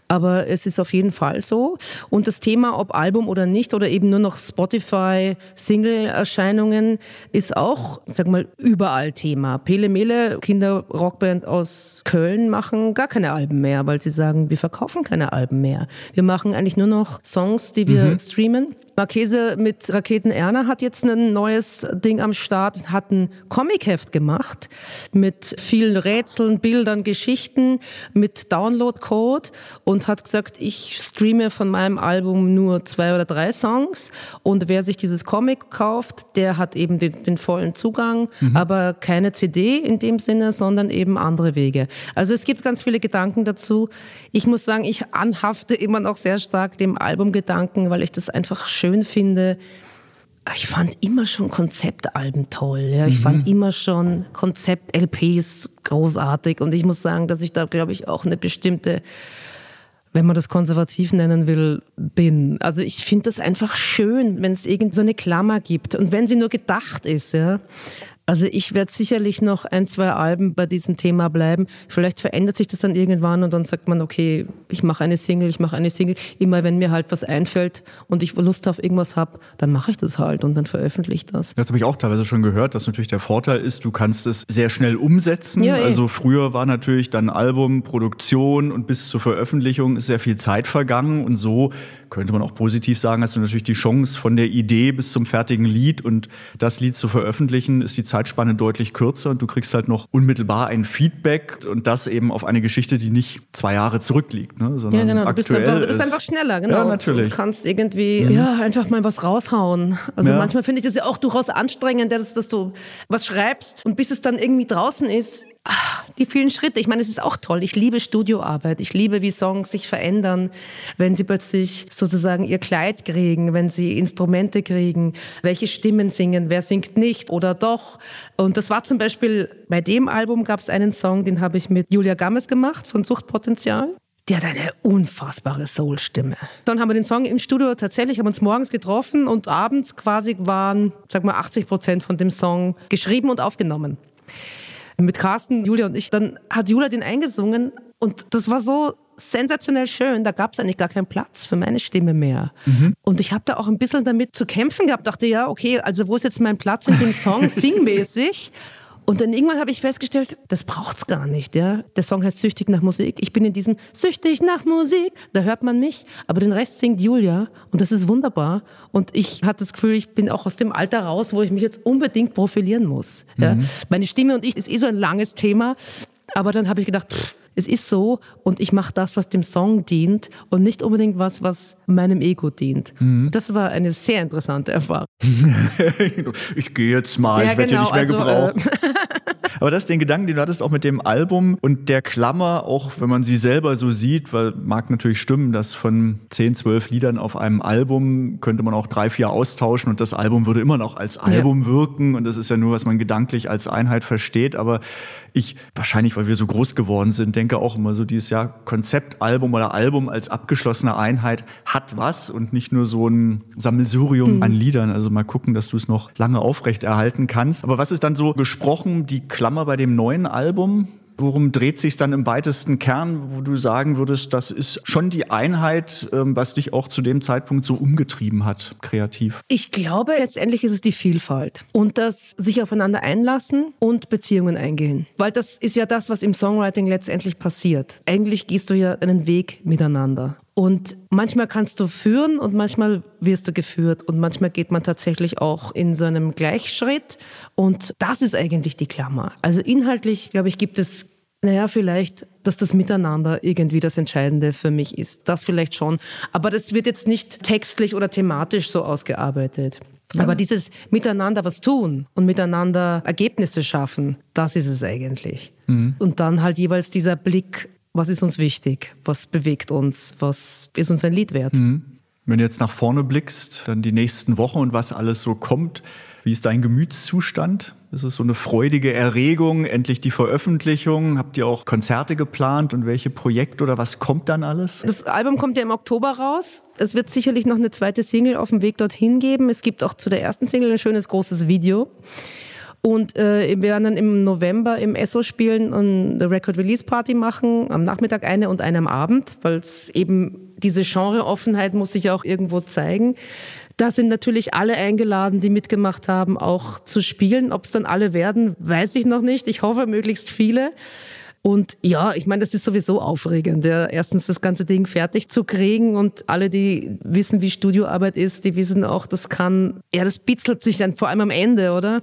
Speaker 1: Aber es ist auf jeden Fall so. Und das Thema, ob Album oder nicht, oder eben nur noch Spotify, Single-Erscheinungen, ist auch, sag mal, überall Thema. Pele Mele, Kinderrockband aus Köln, machen gar keine Alben mehr, weil sie sagen, wir verkaufen keine Alben mehr. Wir machen eigentlich nur noch Songs, die wir mhm. streamen. Marchese mit Raketen Erna hat jetzt ein neues Ding am Start, hat ein Comicheft gemacht mit vielen Rätseln, Bildern, Geschichten, mit Download-Code und hat gesagt, ich streame von meinem Album nur zwei oder drei Songs und wer sich dieses Comic kauft, der hat eben den, den vollen Zugang, mhm. aber keine CD in dem Sinne, sondern eben andere Wege. Also es gibt ganz viele Gedanken dazu. Ich muss sagen, ich anhafte immer noch sehr stark dem Albumgedanken, weil ich das einfach schön finde, ich fand immer schon Konzeptalben toll. Ja. Ich mhm. fand immer schon Konzept-LPs großartig. Und ich muss sagen, dass ich da, glaube ich, auch eine bestimmte, wenn man das konservativ nennen will, bin. Also ich finde das einfach schön, wenn es irgend so eine Klammer gibt. Und wenn sie nur gedacht ist, ja. Also ich werde sicherlich noch ein, zwei Alben bei diesem Thema bleiben. Vielleicht verändert sich das dann irgendwann und dann sagt man, okay, ich mache eine Single, ich mache eine Single. Immer wenn mir halt was einfällt und ich Lust auf irgendwas habe, dann mache ich das halt und dann veröffentliche ich das.
Speaker 3: Das habe ich auch teilweise schon gehört, dass natürlich der Vorteil ist, du kannst es sehr schnell umsetzen. Ja, eh. also früher war natürlich dann Album, Produktion und bis zur Veröffentlichung ist sehr viel Zeit vergangen und so könnte man auch positiv sagen, hast du natürlich die Chance von der Idee bis zum fertigen Lied und das Lied zu veröffentlichen, ist die Zeitspanne deutlich kürzer und du kriegst halt noch unmittelbar ein Feedback und das eben auf eine Geschichte, die nicht zwei Jahre zurückliegt, ne, sondern ja, genau.
Speaker 1: Du bist, einfach, du bist einfach schneller, genau. Ja, natürlich. Du kannst irgendwie mhm. ja, einfach mal was raushauen. Also ja. manchmal finde ich das ja auch durchaus anstrengend, dass, dass du was schreibst und bis es dann irgendwie draußen ist, ach, die vielen Schritte. Ich meine, es ist auch toll. Ich liebe Studioarbeit. Ich liebe, wie Songs sich verändern, wenn sie plötzlich sozusagen ihr Kleid kriegen, wenn sie Instrumente kriegen, welche Stimmen singen, wer singt nicht oder doch. Und das war zum Beispiel bei dem Album gab es einen Song, den habe ich mit Julia Gammes gemacht von Suchtpotenzial. Die hat eine unfassbare Soul-Stimme. Dann haben wir den Song im Studio tatsächlich, haben uns morgens getroffen und abends quasi waren, sag mal, 80 Prozent von dem Song geschrieben und aufgenommen mit Carsten, Julia und ich. Dann hat Julia den eingesungen und das war so sensationell schön. Da gab es eigentlich gar keinen Platz für meine Stimme mehr. Mhm. Und ich habe da auch ein bisschen damit zu kämpfen gehabt. Dachte, ja, okay, also wo ist jetzt mein Platz in dem Song singmäßig? Und dann irgendwann habe ich festgestellt, das braucht's gar nicht. Ja? Der Song heißt Süchtig nach Musik. Ich bin in diesem Süchtig nach Musik. Da hört man mich, aber den Rest singt Julia und das ist wunderbar. Und ich hatte das Gefühl, ich bin auch aus dem Alter raus, wo ich mich jetzt unbedingt profilieren muss. Ja? Mhm. Meine Stimme und ich ist eh so ein langes Thema. Aber dann habe ich gedacht, pff, es ist so und ich mache das, was dem Song dient und nicht unbedingt was, was meinem Ego dient. Mhm. Das war eine sehr interessante Erfahrung.
Speaker 3: ich gehe jetzt mal, ja, ich werde genau, hier nicht mehr also, gebraucht. Äh Aber das ist den Gedanken, den du hattest auch mit dem Album und der Klammer, auch wenn man sie selber so sieht, weil mag natürlich stimmen, dass von 10, 12 Liedern auf einem Album könnte man auch drei, vier austauschen und das Album würde immer noch als Album ja. wirken und das ist ja nur, was man gedanklich als Einheit versteht. Aber ich, wahrscheinlich, weil wir so groß geworden sind, denke auch immer so dieses Jahr Konzeptalbum oder Album als abgeschlossene Einheit hat was und nicht nur so ein Sammelsurium mhm. an Liedern. Also mal gucken, dass du es noch lange aufrechterhalten kannst. Aber was ist dann so gesprochen, die Klammer bei dem neuen Album? Worum dreht sich dann im weitesten Kern, wo du sagen würdest, das ist schon die Einheit, ähm, was dich auch zu dem Zeitpunkt so umgetrieben hat, kreativ?
Speaker 1: Ich glaube, letztendlich ist es die Vielfalt und das sich aufeinander einlassen und Beziehungen eingehen. Weil das ist ja das, was im Songwriting letztendlich passiert. Eigentlich gehst du ja einen Weg miteinander. Und manchmal kannst du führen und manchmal wirst du geführt und manchmal geht man tatsächlich auch in so einem Gleichschritt und das ist eigentlich die Klammer. Also inhaltlich, glaube ich, gibt es Naja, vielleicht, dass das Miteinander irgendwie das Entscheidende für mich ist. Das vielleicht schon. Aber das wird jetzt nicht textlich oder thematisch so ausgearbeitet. Aber dieses Miteinander was tun und miteinander Ergebnisse schaffen, das ist es eigentlich. Und dann halt jeweils dieser Blick, was ist uns wichtig, was bewegt uns, was ist uns ein Lied wert.
Speaker 3: Wenn du jetzt nach vorne blickst, dann die nächsten Wochen und was alles so kommt, wie ist dein Gemütszustand? Ist es so eine freudige Erregung, endlich die Veröffentlichung? Habt ihr auch Konzerte geplant und welche Projekte oder was kommt dann alles?
Speaker 1: Das Album kommt ja im Oktober raus. Es wird sicherlich noch eine zweite Single auf dem Weg dorthin geben. Es gibt auch zu der ersten Single ein schönes großes Video. Und äh, wir werden dann im November im Esso spielen und eine Record Release Party machen. Am Nachmittag eine und eine am Abend, weil es eben diese Genreoffenheit muss sich auch irgendwo zeigen. Da sind natürlich alle eingeladen, die mitgemacht haben, auch zu spielen. Ob es dann alle werden, weiß ich noch nicht. Ich hoffe, möglichst viele. Und ja, ich meine, das ist sowieso aufregend. Ja. Erstens das ganze Ding fertig zu kriegen und alle, die wissen, wie Studioarbeit ist, die wissen auch, das kann, ja, das bitzelt sich dann vor allem am Ende, oder?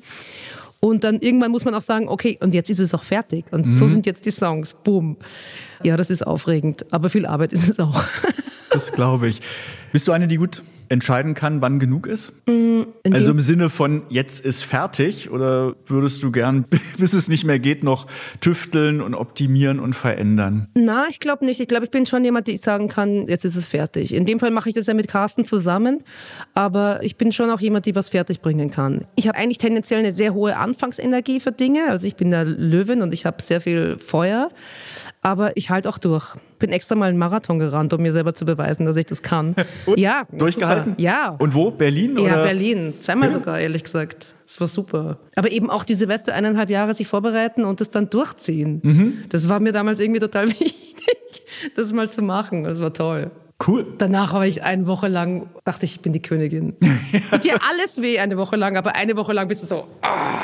Speaker 1: Und dann irgendwann muss man auch sagen, okay, und jetzt ist es auch fertig. Und so sind jetzt die Songs. Boom. Ja, das ist aufregend. Aber viel Arbeit ist es auch.
Speaker 3: Das glaube ich. Bist du eine, die gut entscheiden kann, wann genug ist?
Speaker 1: In
Speaker 3: Also im Sinne von jetzt ist fertig oder würdest du gern, bis es nicht mehr geht, noch tüfteln und optimieren und verändern?
Speaker 1: Na, ich glaube nicht. Ich glaube, ich bin schon jemand, der sagen kann, jetzt ist es fertig. In dem Fall mache ich das ja mit Carsten zusammen, aber ich bin schon auch jemand, die was fertig bringen kann. Ich habe eigentlich tendenziell eine sehr hohe Anfangsenergie für Dinge. Also ich bin der Löwin und ich habe sehr viel Feuer, aber ich halte auch durch. Bin extra mal einen Marathon gerannt, um mir selber zu beweisen, dass ich das kann.
Speaker 3: Und?
Speaker 1: Ja,
Speaker 3: Durchgehalten?
Speaker 1: super. Ja.
Speaker 3: Und wo? Berlin?
Speaker 1: Ja,
Speaker 3: oder?
Speaker 1: Berlin. Zweimal
Speaker 3: Ja.
Speaker 1: sogar, ehrlich gesagt. Das war super. Aber eben auch die Silvester eineinhalb Jahre sich vorbereiten und das dann durchziehen.
Speaker 3: Mhm.
Speaker 1: Das war mir damals irgendwie total wichtig, das mal zu machen. Das war toll.
Speaker 3: Cool.
Speaker 1: Danach habe ich eine Woche lang, dachte ich, ich bin die Königin. Tut dir alles weh eine Woche lang, aber eine Woche lang bist du so, ah,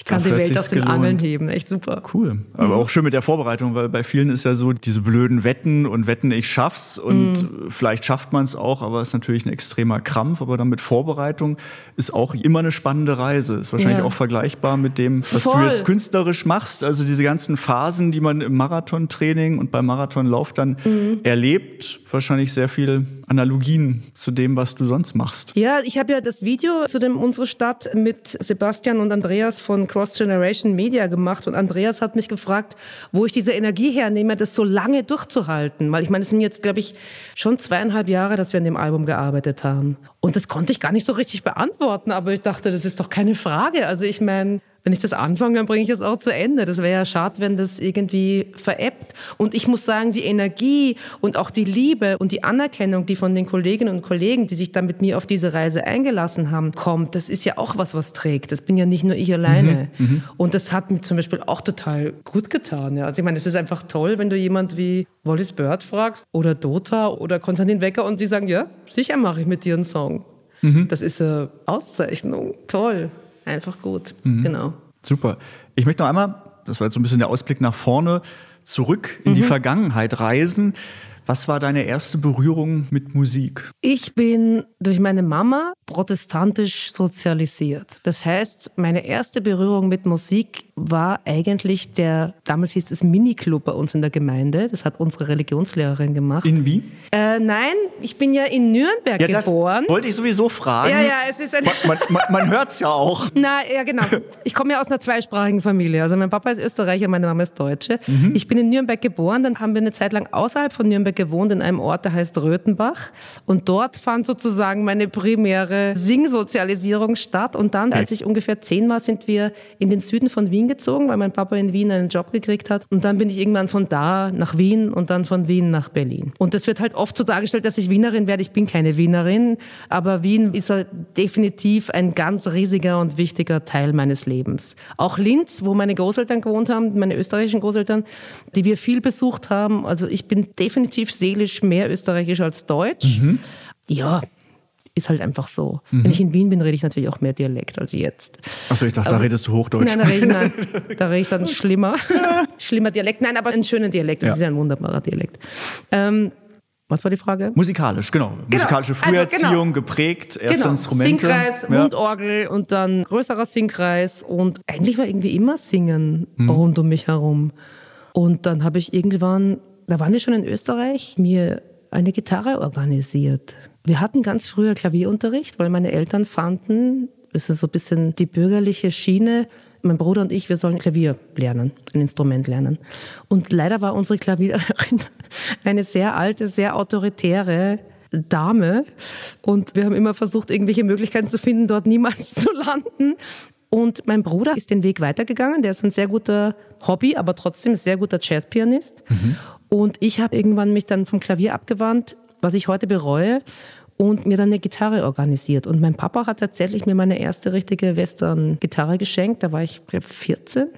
Speaker 1: ich kann die Welt aus den
Speaker 3: gelohnt.
Speaker 1: Angeln heben. Echt super.
Speaker 3: Cool. Aber auch schön mit der Vorbereitung, weil bei vielen ist ja so diese blöden Wetten und Wetten, ich schaff's und
Speaker 1: Mhm.
Speaker 3: vielleicht schafft man es auch, aber es ist natürlich ein extremer Krampf. Aber dann mit Vorbereitung ist auch immer eine spannende Reise. Ist wahrscheinlich
Speaker 1: Ja.
Speaker 3: auch vergleichbar mit dem, was
Speaker 1: Voll.
Speaker 3: du jetzt künstlerisch machst. Also diese ganzen Phasen, die man im Marathontraining und beim Marathonlauf dann
Speaker 1: Mhm.
Speaker 3: erlebt, wahrscheinlich sehr viel Analogien zu dem, was du sonst machst.
Speaker 1: Ja, ich habe ja das Video zu dem Unsere Stadt mit Sebastian und Andreas von Cross Generation Media gemacht und Andreas hat mich gefragt, wo ich diese Energie hernehme, das so lange durchzuhalten, weil ich meine, es sind jetzt glaube ich schon zweieinhalb Jahre, dass wir an dem Album gearbeitet haben und das konnte ich gar nicht so richtig beantworten, aber ich dachte, das ist doch keine Frage. Also ich meine, wenn ich das anfange, dann bringe ich es auch zu Ende. Das wäre ja schade, wenn das irgendwie veräppt. Und ich muss sagen, die Energie und auch die Liebe und die Anerkennung, die von den Kolleginnen und Kollegen, die sich dann mit mir auf diese Reise eingelassen haben, kommt, das ist ja auch was, was trägt. Das bin ja nicht nur ich alleine. Und das hat mir zum Beispiel auch total gut getan. Ja. Also ich meine, es ist einfach toll, wenn du jemand wie Wallis Bird fragst oder Dota oder Konstantin Wecker und sie sagen, ja, sicher mache ich mit dir einen Song. Das ist eine Auszeichnung. Toll. Einfach gut. Genau.
Speaker 3: Super. Ich möchte noch einmal, das war jetzt so ein bisschen der Ausblick nach vorne, zurück in die Vergangenheit reisen. Was war deine erste Berührung mit Musik?
Speaker 1: Ich bin durch meine Mama protestantisch sozialisiert. Das heißt, meine erste Berührung mit Musik war eigentlich der, damals hieß es Miniclub bei uns in der Gemeinde. Das hat unsere Religionslehrerin gemacht.
Speaker 3: In Wien?
Speaker 1: äh, nein, ich bin ja in Nürnberg
Speaker 3: Ja, das
Speaker 1: geboren.
Speaker 3: wollte ich sowieso fragen.
Speaker 1: Ja, ja, es ist ein.
Speaker 3: Man, man, man, man hört's ja auch.
Speaker 1: Na, ja, genau. Ich komme ja aus einer zweisprachigen Familie. Also mein Papa ist Österreicher, meine Mama ist Deutsche. Ich bin in Nürnberg geboren, dann haben wir eine Zeit lang außerhalb von Nürnberg gewohnt, in einem Ort, der heißt Röthenbach. Und dort fand sozusagen meine primäre Singsozialisierung statt. Und dann, als ich ungefähr zehn war, sind wir in den Süden von Wien gezogen, weil mein Papa in Wien einen Job gekriegt hat. Und dann bin ich irgendwann von da nach Wien und dann von Wien nach Berlin. Und das wird halt oft so dargestellt, dass ich Wienerin werde. Ich bin keine Wienerin, aber Wien ist halt definitiv ein ganz riesiger und wichtiger Teil meines Lebens. Auch Linz, wo meine Großeltern gewohnt haben, meine österreichischen Großeltern, die wir viel besucht haben. Also ich bin definitiv seelisch mehr österreichisch als deutsch. Ja, ist halt einfach so. Wenn ich in Wien bin, rede ich natürlich auch mehr Dialekt als jetzt.
Speaker 3: Achso, ich dachte, da redest du Hochdeutsch.
Speaker 1: Nein, da rede ich, nein, da rede ich dann schlimmer. schlimmer Dialekt. Nein, aber einen schönen Dialekt. Das
Speaker 3: Ja.
Speaker 1: ist ja ein wunderbarer Dialekt. Ähm, was war die Frage?
Speaker 3: Musikalisch, genau. Musikalische
Speaker 1: Also,
Speaker 3: Früherziehung,
Speaker 1: genau.
Speaker 3: geprägt, erste
Speaker 1: genau.
Speaker 3: Instrumente.
Speaker 1: Singkreis,
Speaker 3: Ja.
Speaker 1: Mundorgel und dann größerer Singkreis. Und eigentlich war irgendwie immer Singen
Speaker 3: Mhm.
Speaker 1: rund um mich herum. Und dann habe ich irgendwann, da waren wir schon in Österreich, mir eine Gitarre organisiert. Wir hatten ganz früher Klavierunterricht, weil meine Eltern fanden, es ist so ein bisschen die bürgerliche Schiene, mein Bruder und ich, wir sollen Klavier lernen, ein Instrument lernen. Und leider war unsere Klaviererin eine sehr alte, sehr autoritäre Dame. Und wir haben immer versucht, irgendwelche Möglichkeiten zu finden, dort niemals zu landen. Und mein Bruder ist den Weg weitergegangen. Der ist ein sehr guter Hobby, aber trotzdem sehr guter Jazzpianist. Und ich habe irgendwann mich dann vom Klavier abgewandt, was ich heute bereue, und mir dann eine Gitarre organisiert. Und mein Papa hat tatsächlich mir meine erste richtige Western-Gitarre geschenkt. Da war ich, glaube 14.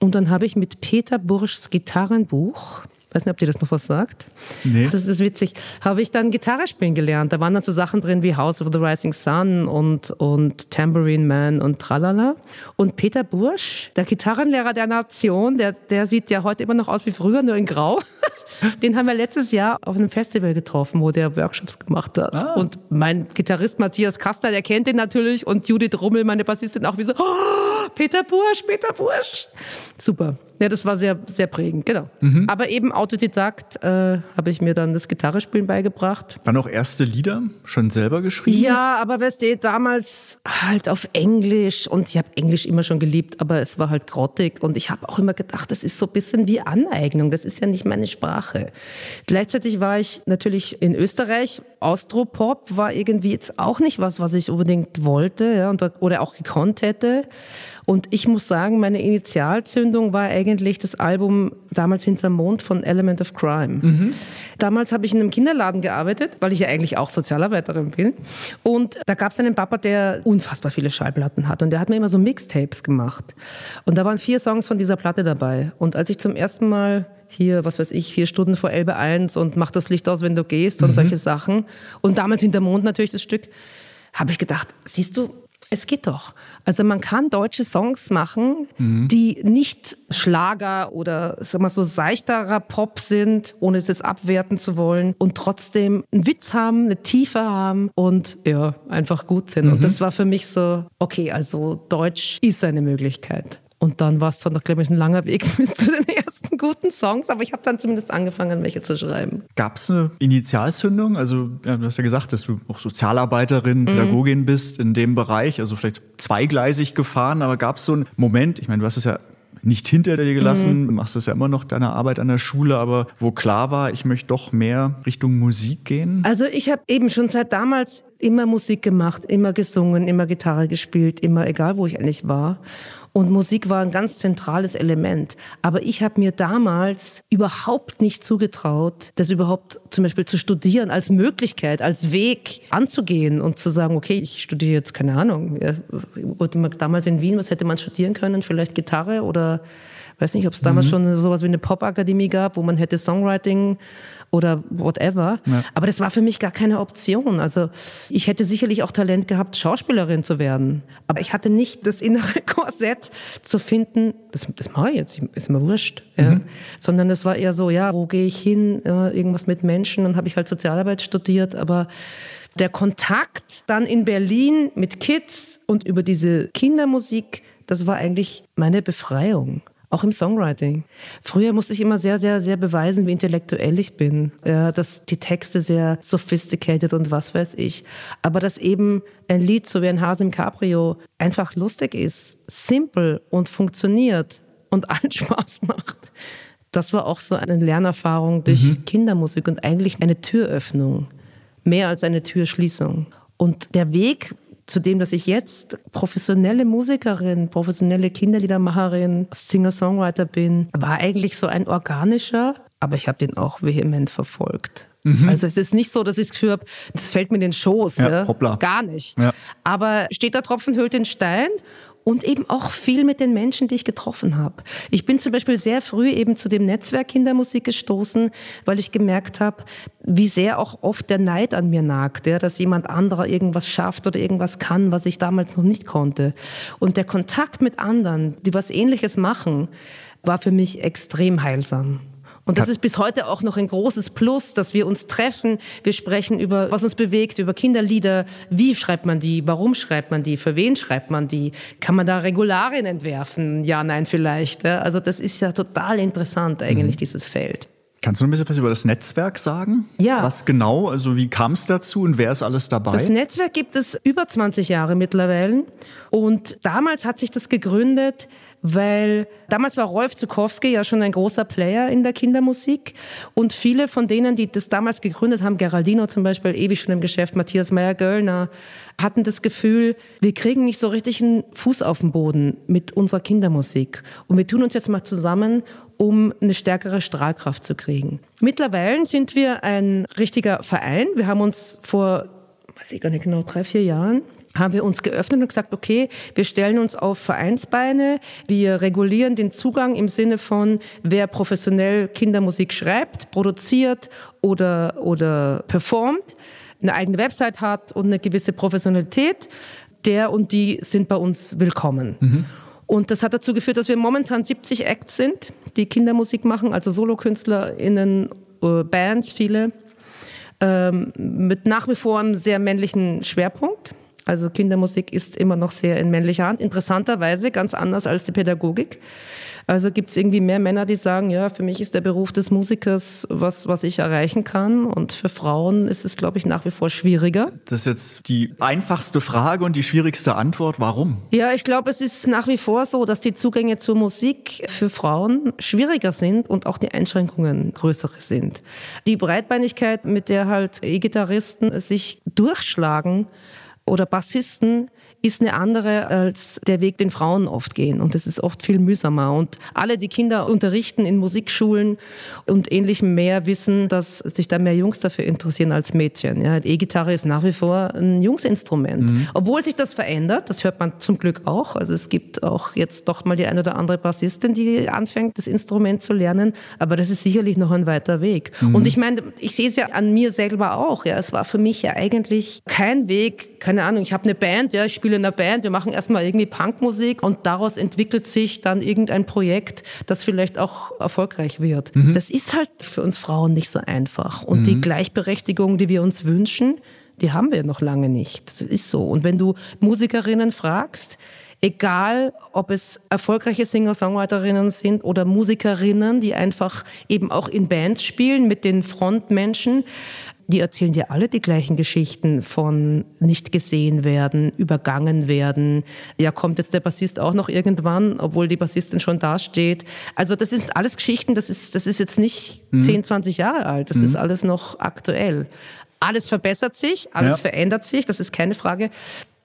Speaker 1: Und dann habe ich mit Peter Burschs Gitarrenbuch, weiß nicht, ob dir das noch was sagt.
Speaker 3: Nee.
Speaker 1: Das ist witzig. Habe ich dann Gitarre spielen gelernt. Da waren dann so Sachen drin wie House of the Rising Sun und, und Tambourine Man und Tralala. Und Peter Bursch, der Gitarrenlehrer der Nation, der, der sieht ja heute immer noch aus wie früher, nur in Grau. Den haben wir letztes Jahr auf einem Festival getroffen, wo der Workshops gemacht hat.
Speaker 3: Ah.
Speaker 1: Und mein Gitarrist Matthias Kastner, der kennt den natürlich. Und Judith Rummel, meine Bassistin, auch wie so, oh, Peter Bursch, Peter Bursch. Super. Ja, das war sehr, sehr prägend, genau. Aber eben Autodidakt äh, habe ich mir dann das Gitarrespielen beigebracht.
Speaker 3: Waren auch erste Lieder schon selber geschrieben?
Speaker 1: Ja, aber weißt du, damals halt auf Englisch und ich habe Englisch immer schon geliebt, aber es war halt grottig und ich habe auch immer gedacht, das ist so ein bisschen wie Aneignung, das ist ja nicht meine Sprache. Gleichzeitig war ich natürlich in Österreich, Austropop war irgendwie jetzt auch nicht was, was ich unbedingt wollte ja, und, oder auch gekonnt hätte. Und ich muss sagen, meine Initialzündung war eigentlich das Album damals Hinterm Mond von Element of Crime. Damals habe ich in einem Kinderladen gearbeitet, weil ich ja eigentlich auch Sozialarbeiterin bin. Und da gab es einen Papa, der unfassbar viele Schallplatten hat. Und der hat mir immer so Mixtapes gemacht. Und da waren vier Songs von dieser Platte dabei. Und als ich zum ersten Mal hier, was weiß ich, vier Stunden vor Elbe 1 und mach das Licht aus, wenn du gehst und solche Sachen. Und damals Hinterm Mond natürlich das Stück, habe ich gedacht, siehst du, es geht doch. Also man kann deutsche Songs machen, die nicht Schlager oder sag mal so seichterer Pop sind, ohne es jetzt abwerten zu wollen und trotzdem einen Witz haben, eine Tiefe haben und ja, einfach gut sind. Und das war für mich so, okay, also Deutsch ist eine Möglichkeit. Und dann war es zwar noch, glaube ich, ein langer Weg bis zu den ersten guten Songs, aber ich habe dann zumindest angefangen, welche zu schreiben.
Speaker 3: Gab es eine Initialzündung? Also, ja, du hast ja gesagt, dass du auch Sozialarbeiterin, Pädagogin bist in dem Bereich, also vielleicht zweigleisig gefahren, aber gab es so einen Moment, ich meine, du hast es ja nicht hinter dir gelassen, du machst es ja immer noch deine Arbeit an der Schule, aber wo klar war, ich möchte doch mehr Richtung Musik gehen?
Speaker 1: Also ich habe eben schon seit damals immer Musik gemacht, immer gesungen, immer Gitarre gespielt, immer egal, wo ich eigentlich war. Und Musik war ein ganz zentrales Element. Aber ich habe mir damals überhaupt nicht zugetraut, das überhaupt zum Beispiel zu studieren als Möglichkeit, als Weg anzugehen und zu sagen, okay, ich studiere jetzt keine Ahnung. Damals in Wien, was hätte man studieren können? Vielleicht Gitarre oder weiß nicht, ob es damals schon sowas wie eine Popakademie gab, wo man hätte Songwriting oder whatever. Aber das war für mich gar keine Option. Also ich hätte sicherlich auch Talent gehabt, Schauspielerin zu werden. Aber ich hatte nicht das innere Korsett zu finden, das, das mache ich jetzt, ist mir wurscht. Ja. Sondern es war eher so, ja, wo gehe ich hin? Ja, irgendwas mit Menschen. Dann habe ich halt Sozialarbeit studiert, aber der Kontakt dann in Berlin mit Kids und über diese Kindermusik, das war eigentlich meine Befreiung. Auch im Songwriting. Früher musste ich immer sehr, sehr, sehr beweisen, wie intellektuell ich bin. Ja, dass die Texte sehr sophisticated und was weiß ich. Aber dass eben ein Lied, so wie ein Hase im Cabrio, einfach lustig ist, simpel und funktioniert und allen Spaß macht. Das war auch so eine Lernerfahrung durch Kindermusik und eigentlich eine Türöffnung. Mehr als eine Türschließung. Und der Weg zu dem, dass ich jetzt professionelle Musikerin, professionelle Kinderliedermacherin, Singer-Songwriter bin, war eigentlich so ein organischer, aber ich habe den auch vehement verfolgt. Also es ist nicht so, dass ich das Gefühl habe, das fällt mir in den Schoß.
Speaker 3: Ja,
Speaker 1: Ja,
Speaker 3: hoppla.
Speaker 1: Gar nicht.
Speaker 3: Ja.
Speaker 1: Aber steht der Tropfen hüllt den Stein und eben auch viel mit den Menschen, die ich getroffen habe. Ich bin zum Beispiel sehr früh eben zu dem Netzwerk Kindermusik gestoßen, weil ich gemerkt habe, wie sehr auch oft der Neid an mir nagt, ja, dass jemand anderer irgendwas schafft oder irgendwas kann, was ich damals noch nicht konnte. Und der Kontakt mit anderen, die was Ähnliches machen, war für mich extrem heilsam. Und das ist bis heute auch noch ein großes Plus, dass wir uns treffen. Wir sprechen über, was uns bewegt, über Kinderlieder. Wie schreibt man die? Warum schreibt man die? Für wen schreibt man die? Kann man da Regularien entwerfen? Ja, nein, vielleicht. Also das ist ja total interessant eigentlich, dieses Feld.
Speaker 3: Kannst du ein bisschen was über das Netzwerk sagen?
Speaker 1: Ja.
Speaker 3: Was genau, also wie kam es dazu und wer ist alles dabei?
Speaker 1: Das Netzwerk gibt es über 20 Jahre mittlerweile. Und damals hat sich das gegründet, weil damals war Rolf Zukowski ja schon ein großer Player in der Kindermusik. Und viele von denen, die das damals gegründet haben, Geraldino zum Beispiel, ewig schon im Geschäft, Matthias Meyer-Göllner, hatten das Gefühl, wir kriegen nicht so richtig einen Fuß auf den Boden mit unserer Kindermusik. Und wir tun uns jetzt mal zusammen, um eine stärkere Strahlkraft zu kriegen. Mittlerweile sind wir ein richtiger Verein. Wir haben uns vor, weiß ich gar nicht genau, drei, vier Jahren haben wir uns geöffnet und gesagt, okay, wir stellen uns auf Vereinsbeine, wir regulieren den Zugang im Sinne von, wer professionell Kindermusik schreibt, produziert oder, oder performt, eine eigene Website hat und eine gewisse Professionalität, der und die sind bei uns willkommen. Und das hat dazu geführt, dass wir momentan 70 Acts sind, die Kindermusik machen, also SolokünstlerInnen, äh, Bands, viele, ähm, mit nach wie vor einem sehr männlichen Schwerpunkt. Also Kindermusik ist immer noch sehr in männlicher Hand. Interessanterweise ganz anders als die Pädagogik. Also gibt es irgendwie mehr Männer, die sagen, ja, für mich ist der Beruf des Musikers was, was ich erreichen kann. Und für Frauen ist es, glaube ich, nach wie vor schwieriger.
Speaker 3: Das ist jetzt die einfachste Frage und die schwierigste Antwort. Warum?
Speaker 1: Ja, ich glaube, es ist nach wie vor so, dass die Zugänge zur Musik für Frauen schwieriger sind und auch die Einschränkungen größere sind. Die Breitbeinigkeit, mit der halt E-Gitarristen sich durchschlagen oder Bassisten, ist eine andere als der Weg, den Frauen oft gehen. Und das ist oft viel mühsamer. Und alle, die Kinder unterrichten in Musikschulen und ähnlichem mehr, wissen, dass sich da mehr Jungs dafür interessieren als Mädchen. Ja, E-Gitarre ist nach wie vor ein Jungsinstrument. Obwohl sich das verändert, das hört man zum Glück auch. Also es gibt auch jetzt doch mal die eine oder andere Bassistin, die anfängt, das Instrument zu lernen. Aber das ist sicherlich noch ein weiter Weg. Und ich meine, ich sehe es ja an mir selber auch. Ja, es war für mich ja eigentlich kein Weg, keine Ahnung, ich habe eine Band, ja, ich spiele in einer Band, wir machen erstmal irgendwie Punkmusik und daraus entwickelt sich dann irgendein Projekt, das vielleicht auch erfolgreich wird. Das ist halt für uns Frauen nicht so einfach. Und die Gleichberechtigung, die wir uns wünschen, die haben wir noch lange nicht. Das ist so. Und wenn du Musikerinnen fragst, egal ob es erfolgreiche Singer-Songwriterinnen sind oder Musikerinnen, die einfach eben auch in Bands spielen mit den Frontmenschen, die erzählen dir alle die gleichen Geschichten von nicht gesehen werden, übergangen werden. Ja, kommt jetzt der Bassist auch noch irgendwann, obwohl die Bassistin schon dasteht. Also das sind alles Geschichten, das ist, das ist jetzt nicht 10, 20 Jahre alt, das ist alles noch aktuell. Alles verbessert sich, alles
Speaker 3: Ja.
Speaker 1: verändert sich, das ist keine Frage.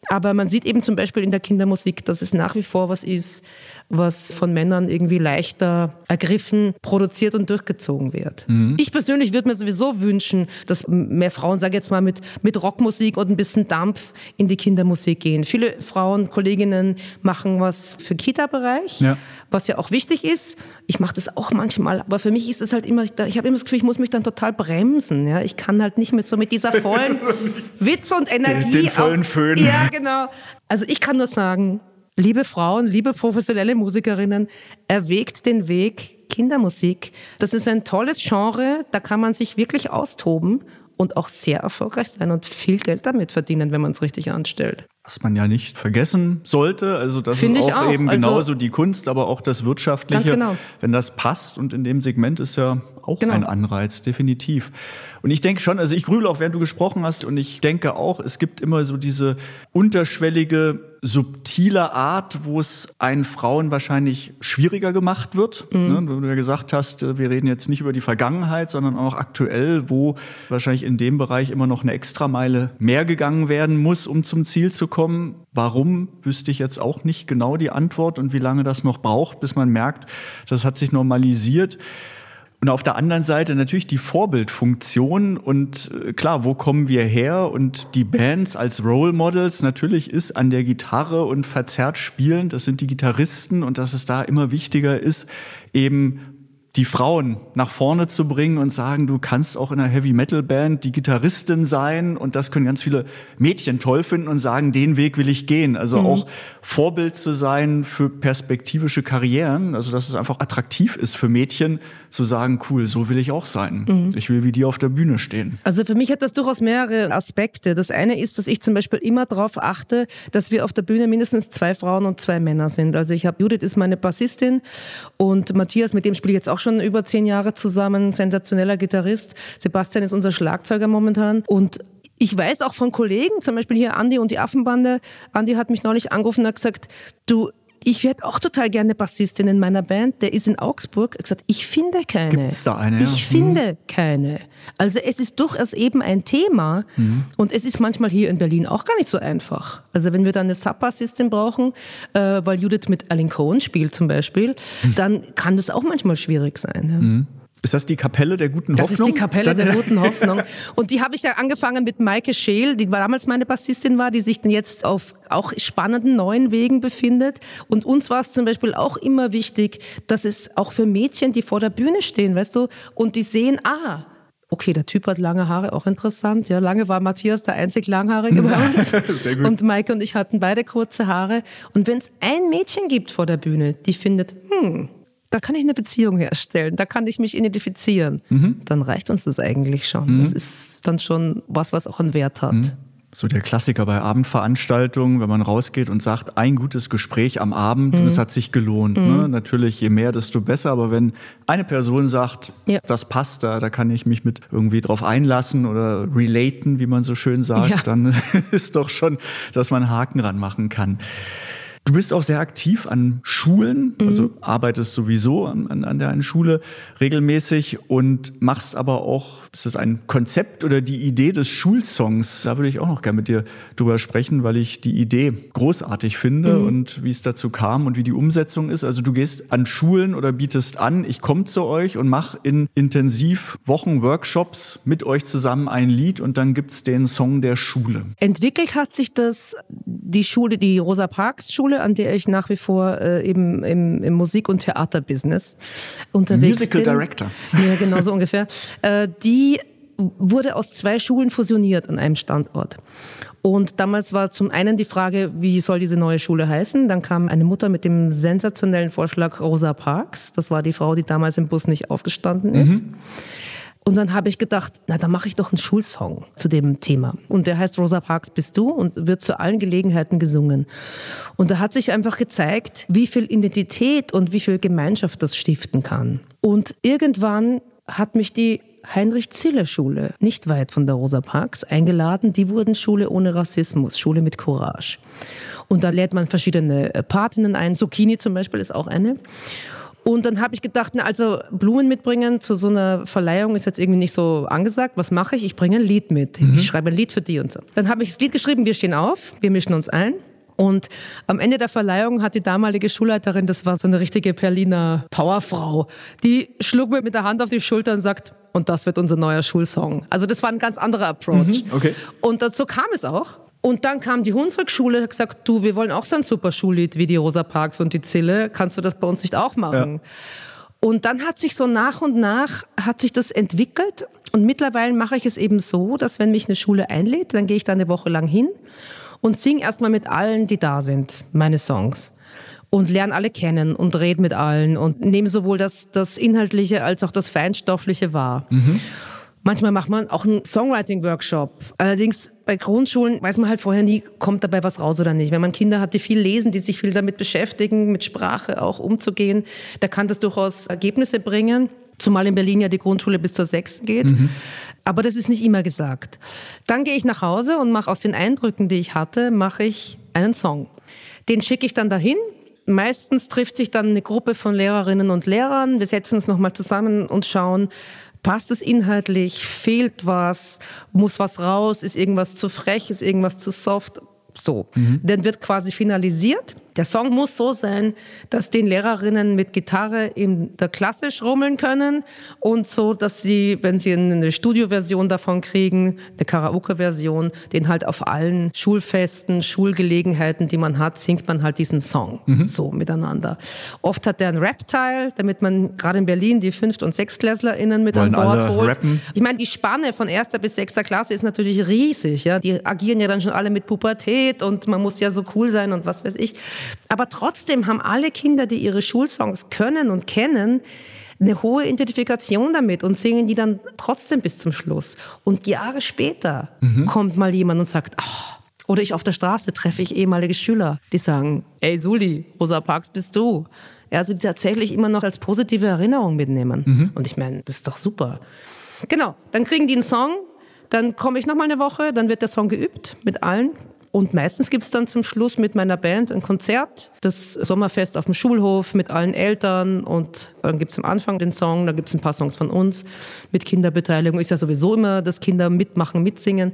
Speaker 1: Aber man sieht eben zum Beispiel in der Kindermusik, dass es nach wie vor was ist, was von Männern irgendwie leichter ergriffen, produziert und durchgezogen wird. Ich persönlich würde mir sowieso wünschen, dass mehr Frauen, sage jetzt mal, mit, mit Rockmusik und ein bisschen Dampf in die Kindermusik gehen. Viele Frauen, Kolleginnen machen was für Kita-Bereich,
Speaker 3: Ja.
Speaker 1: was ja auch wichtig ist. Ich mache das auch manchmal, aber für mich ist es halt immer, ich habe immer das Gefühl, ich muss mich dann total bremsen. Ja? Ich kann halt nicht mit so mit dieser vollen Witz und Energie.
Speaker 3: den vollen
Speaker 1: auf-
Speaker 3: Föhn.
Speaker 1: Ja, genau. Also ich kann nur sagen, liebe Frauen, liebe professionelle Musikerinnen, erwägt den Weg Kindermusik. Das ist ein tolles Genre, da kann man sich wirklich austoben und auch sehr erfolgreich sein und viel Geld damit verdienen, wenn man es richtig anstellt.
Speaker 3: Was man ja nicht vergessen sollte, also das
Speaker 1: Finde
Speaker 3: ist auch,
Speaker 1: auch.
Speaker 3: eben
Speaker 1: Also-
Speaker 3: genauso die Kunst, aber auch das Wirtschaftliche.
Speaker 1: Genau.
Speaker 3: Wenn das passt und in dem Segment ist ja auch
Speaker 1: Genau.
Speaker 3: ein Anreiz, definitiv. Und ich denke schon, also ich grübel auch, während du gesprochen hast, und ich denke auch, es gibt immer so diese unterschwellige, subtile Art, wo es einen Frauen wahrscheinlich schwieriger gemacht wird.
Speaker 1: Mhm.
Speaker 3: Ne? Wo du ja gesagt hast, äh, wir reden jetzt nicht über die Vergangenheit, sondern auch aktuell, wo wahrscheinlich in dem Bereich immer noch eine Extrameile mehr gegangen werden muss, um zum Ziel zu kommen. Warum, wüsste ich jetzt auch nicht genau die Antwort und wie lange das noch braucht, bis man merkt, das hat sich normalisiert. Und auf der anderen Seite natürlich die Vorbildfunktion und äh, klar, wo kommen wir her? Und die Bands als Role Models natürlich ist an der Gitarre und verzerrt spielen, das sind die Gitarristen und dass es da immer wichtiger ist, eben die Frauen nach vorne zu bringen und sagen, du kannst auch in einer Heavy Metal Band die Gitarristin sein und das können ganz viele Mädchen toll finden und sagen, den Weg will ich gehen. Also auch Vorbild zu sein für perspektivische Karrieren, also dass es einfach attraktiv ist für Mädchen zu sagen, cool, so will ich auch sein. Ich will wie die auf der Bühne stehen.
Speaker 1: Also für mich hat das durchaus mehrere Aspekte. Das eine ist, dass ich zum Beispiel immer darauf achte, dass wir auf der Bühne mindestens zwei Frauen und zwei Männer sind. Also ich habe Judith ist meine Bassistin und Matthias, mit dem spiele ich jetzt auch schon über zehn Jahre zusammen, sensationeller Gitarrist. Sebastian ist unser Schlagzeuger momentan und ich weiß auch von Kollegen, zum Beispiel hier Andi und die Affenbande. Andi hat mich neulich angerufen und hat gesagt, du, ich werde auch total gerne Bassistin in meiner Band. Der ist in Augsburg. Hat gesagt, ich finde keine.
Speaker 3: Gibt's da eine, ja?
Speaker 1: Ich finde keine. Also es ist durchaus eben ein Thema. Und es ist manchmal hier in Berlin auch gar nicht so einfach. Also wenn wir dann eine Sub-Bassistin brauchen, äh, weil Judith mit Alan Cohen spielt zum Beispiel, dann kann das auch manchmal schwierig sein. Ja.
Speaker 3: Ist das die Kapelle der guten
Speaker 1: Das
Speaker 3: Hoffnung?
Speaker 1: ist die Kapelle
Speaker 3: Dann-
Speaker 1: der guten Hoffnung. Und die habe ich da angefangen mit Maike Scheel, die damals meine Bassistin war, die sich dann jetzt auf auch spannenden neuen Wegen befindet. Und uns war es zum Beispiel auch immer wichtig, dass es auch für Mädchen, die vor der Bühne stehen, weißt du, und die sehen, ah, Okay, der Typ hat lange Haare, auch interessant. Ja, lange war Matthias der einzig Langhaarige bei uns.
Speaker 3: Sehr gut.
Speaker 1: Und Maike und ich hatten beide kurze Haare. Und wenn es ein Mädchen gibt vor der Bühne, die findet, hm, da kann ich eine Beziehung herstellen, da kann ich mich identifizieren,
Speaker 3: Mhm.
Speaker 1: dann reicht uns das eigentlich schon. Das ist dann schon was, was auch einen Wert hat.
Speaker 3: Mhm. So der Klassiker bei Abendveranstaltungen, wenn man rausgeht und sagt, ein gutes Gespräch am Abend,
Speaker 1: Mhm.
Speaker 3: das hat sich gelohnt. Ne? Natürlich, je mehr, desto besser. Aber wenn eine Person sagt,
Speaker 1: Ja.
Speaker 3: das passt da, da kann ich mich mit irgendwie drauf einlassen oder relaten, wie man so schön sagt,
Speaker 1: Ja.
Speaker 3: dann ist doch schon, dass man einen Haken ranmachen kann. Du bist auch sehr aktiv an Schulen, also arbeitest sowieso an, an, an der einen Schule regelmäßig und machst aber auch, ist das ein Konzept oder die Idee des Schulsongs? Da würde ich auch noch gerne mit dir drüber sprechen, weil ich die Idee großartig finde und wie es dazu kam und wie die Umsetzung ist. Also du gehst an Schulen oder bietest an, ich komme zu euch und mache in intensiv Wochen Workshops mit euch zusammen ein Lied und dann gibt's den Song der Schule.
Speaker 1: Entwickelt hat sich das die Schule, die Rosa Parks Schule, an der ich nach wie vor äh, eben im, im Musik- und Theaterbusiness unterwegs
Speaker 3: Musical
Speaker 1: bin.
Speaker 3: Director.
Speaker 1: Ja, genau so ungefähr. Äh, die wurde aus zwei Schulen fusioniert an einem Standort. Und damals war zum einen die Frage, wie soll diese neue Schule heißen? Dann kam eine Mutter mit dem sensationellen Vorschlag Rosa Parks. Das war die Frau, die damals im Bus nicht aufgestanden ist. Und dann habe ich gedacht, na, dann mache ich doch einen Schulsong zu dem Thema. Und der heißt Rosa Parks bist du und wird zu allen Gelegenheiten gesungen. Und da hat sich einfach gezeigt, wie viel Identität und wie viel Gemeinschaft das stiften kann. Und irgendwann hat mich die Heinrich-Zille-Schule, nicht weit von der Rosa Parks, eingeladen. Die wurden Schule ohne Rassismus, Schule mit Courage. Und da lädt man verschiedene äh, Patinnen ein. Zucchini zum Beispiel ist auch eine. Und dann habe ich gedacht, na, also Blumen mitbringen zu so einer Verleihung ist jetzt irgendwie nicht so angesagt. Was mache ich? Ich bringe ein Lied mit. Ich schreibe ein Lied für die und so. Dann habe ich das Lied geschrieben, wir stehen auf, wir mischen uns ein. Und am Ende der Verleihung hat die damalige Schulleiterin, das war so eine richtige Berliner Powerfrau, die schlug mir mit der Hand auf die Schulter und sagt, und das wird unser neuer Schulsong. Also das war ein ganz anderer Approach.
Speaker 3: okay.
Speaker 1: Und dazu kam es auch. Und dann kam die Hunsrück-Schule, hat gesagt, du, wir wollen auch so ein super Schullied wie die Rosa Parks und die Zille. Kannst du das bei uns nicht auch machen? Und dann hat sich so nach und nach hat sich das entwickelt. Und mittlerweile mache ich es eben so, dass wenn mich eine Schule einlädt, dann gehe ich da eine Woche lang hin und singe erstmal mit allen, die da sind, meine Songs. Und lerne alle kennen und rede mit allen und nehme sowohl das, das Inhaltliche als auch das Feinstoffliche wahr. Manchmal macht man auch einen Songwriting-Workshop. Allerdings bei Grundschulen weiß man halt vorher nie, kommt dabei was raus oder nicht. Wenn man Kinder hat, die viel lesen, die sich viel damit beschäftigen, mit Sprache auch umzugehen, da kann das durchaus Ergebnisse bringen. Zumal in Berlin ja die Grundschule bis zur sechsten geht. Aber das ist nicht immer gesagt. Dann gehe ich nach Hause und mache aus den Eindrücken, die ich hatte, mache ich einen Song. Den schicke ich dann dahin. Meistens trifft sich dann eine Gruppe von Lehrerinnen und Lehrern. Wir setzen uns nochmal zusammen und schauen, passt es inhaltlich, fehlt was, muss was raus, ist irgendwas zu frech, ist irgendwas zu soft. So. Dann wird quasi finalisiert Der Song muss so sein, dass den Lehrerinnen mit Gitarre in der Klasse schrummeln können und so, dass sie, wenn sie eine Studioversion davon kriegen, eine Karaoke-Version, den halt auf allen Schulfesten, Schulgelegenheiten, die man hat, singt man halt diesen Song so miteinander. Oft hat der einen Rap-Teil, damit man gerade in Berlin die Fünft- und SechstklässlerInnen mit
Speaker 3: Wollen
Speaker 1: an Bord holt.
Speaker 3: rappen?
Speaker 1: Ich meine, die Spanne von erster bis sechster Klasse ist natürlich riesig. Ja? Die agieren ja dann schon alle mit Pubertät und man muss ja so cool sein und was weiß ich. Aber trotzdem haben alle Kinder, die ihre Schulsongs können und kennen, eine hohe Identifikation damit und singen die dann trotzdem bis zum Schluss. Und Jahre später kommt mal jemand und sagt, "Ah." oder ich auf der Straße treffe ich ehemalige Schüler, die sagen, ey Suli, Rosa Parks bist du. Also die tatsächlich immer noch als positive Erinnerung mitnehmen. Und ich meine, das ist doch super. Genau, dann kriegen die einen Song, dann komme ich noch mal eine Woche, dann wird der Song geübt mit allen. Und meistens gibt's dann zum Schluss mit meiner Band ein Konzert, das Sommerfest auf dem Schulhof mit allen Eltern. Und dann gibt's am Anfang den Song, dann gibt's ein paar Songs von uns mit Kinderbeteiligung. Ist ja sowieso immer, dass Kinder mitmachen, mitsingen.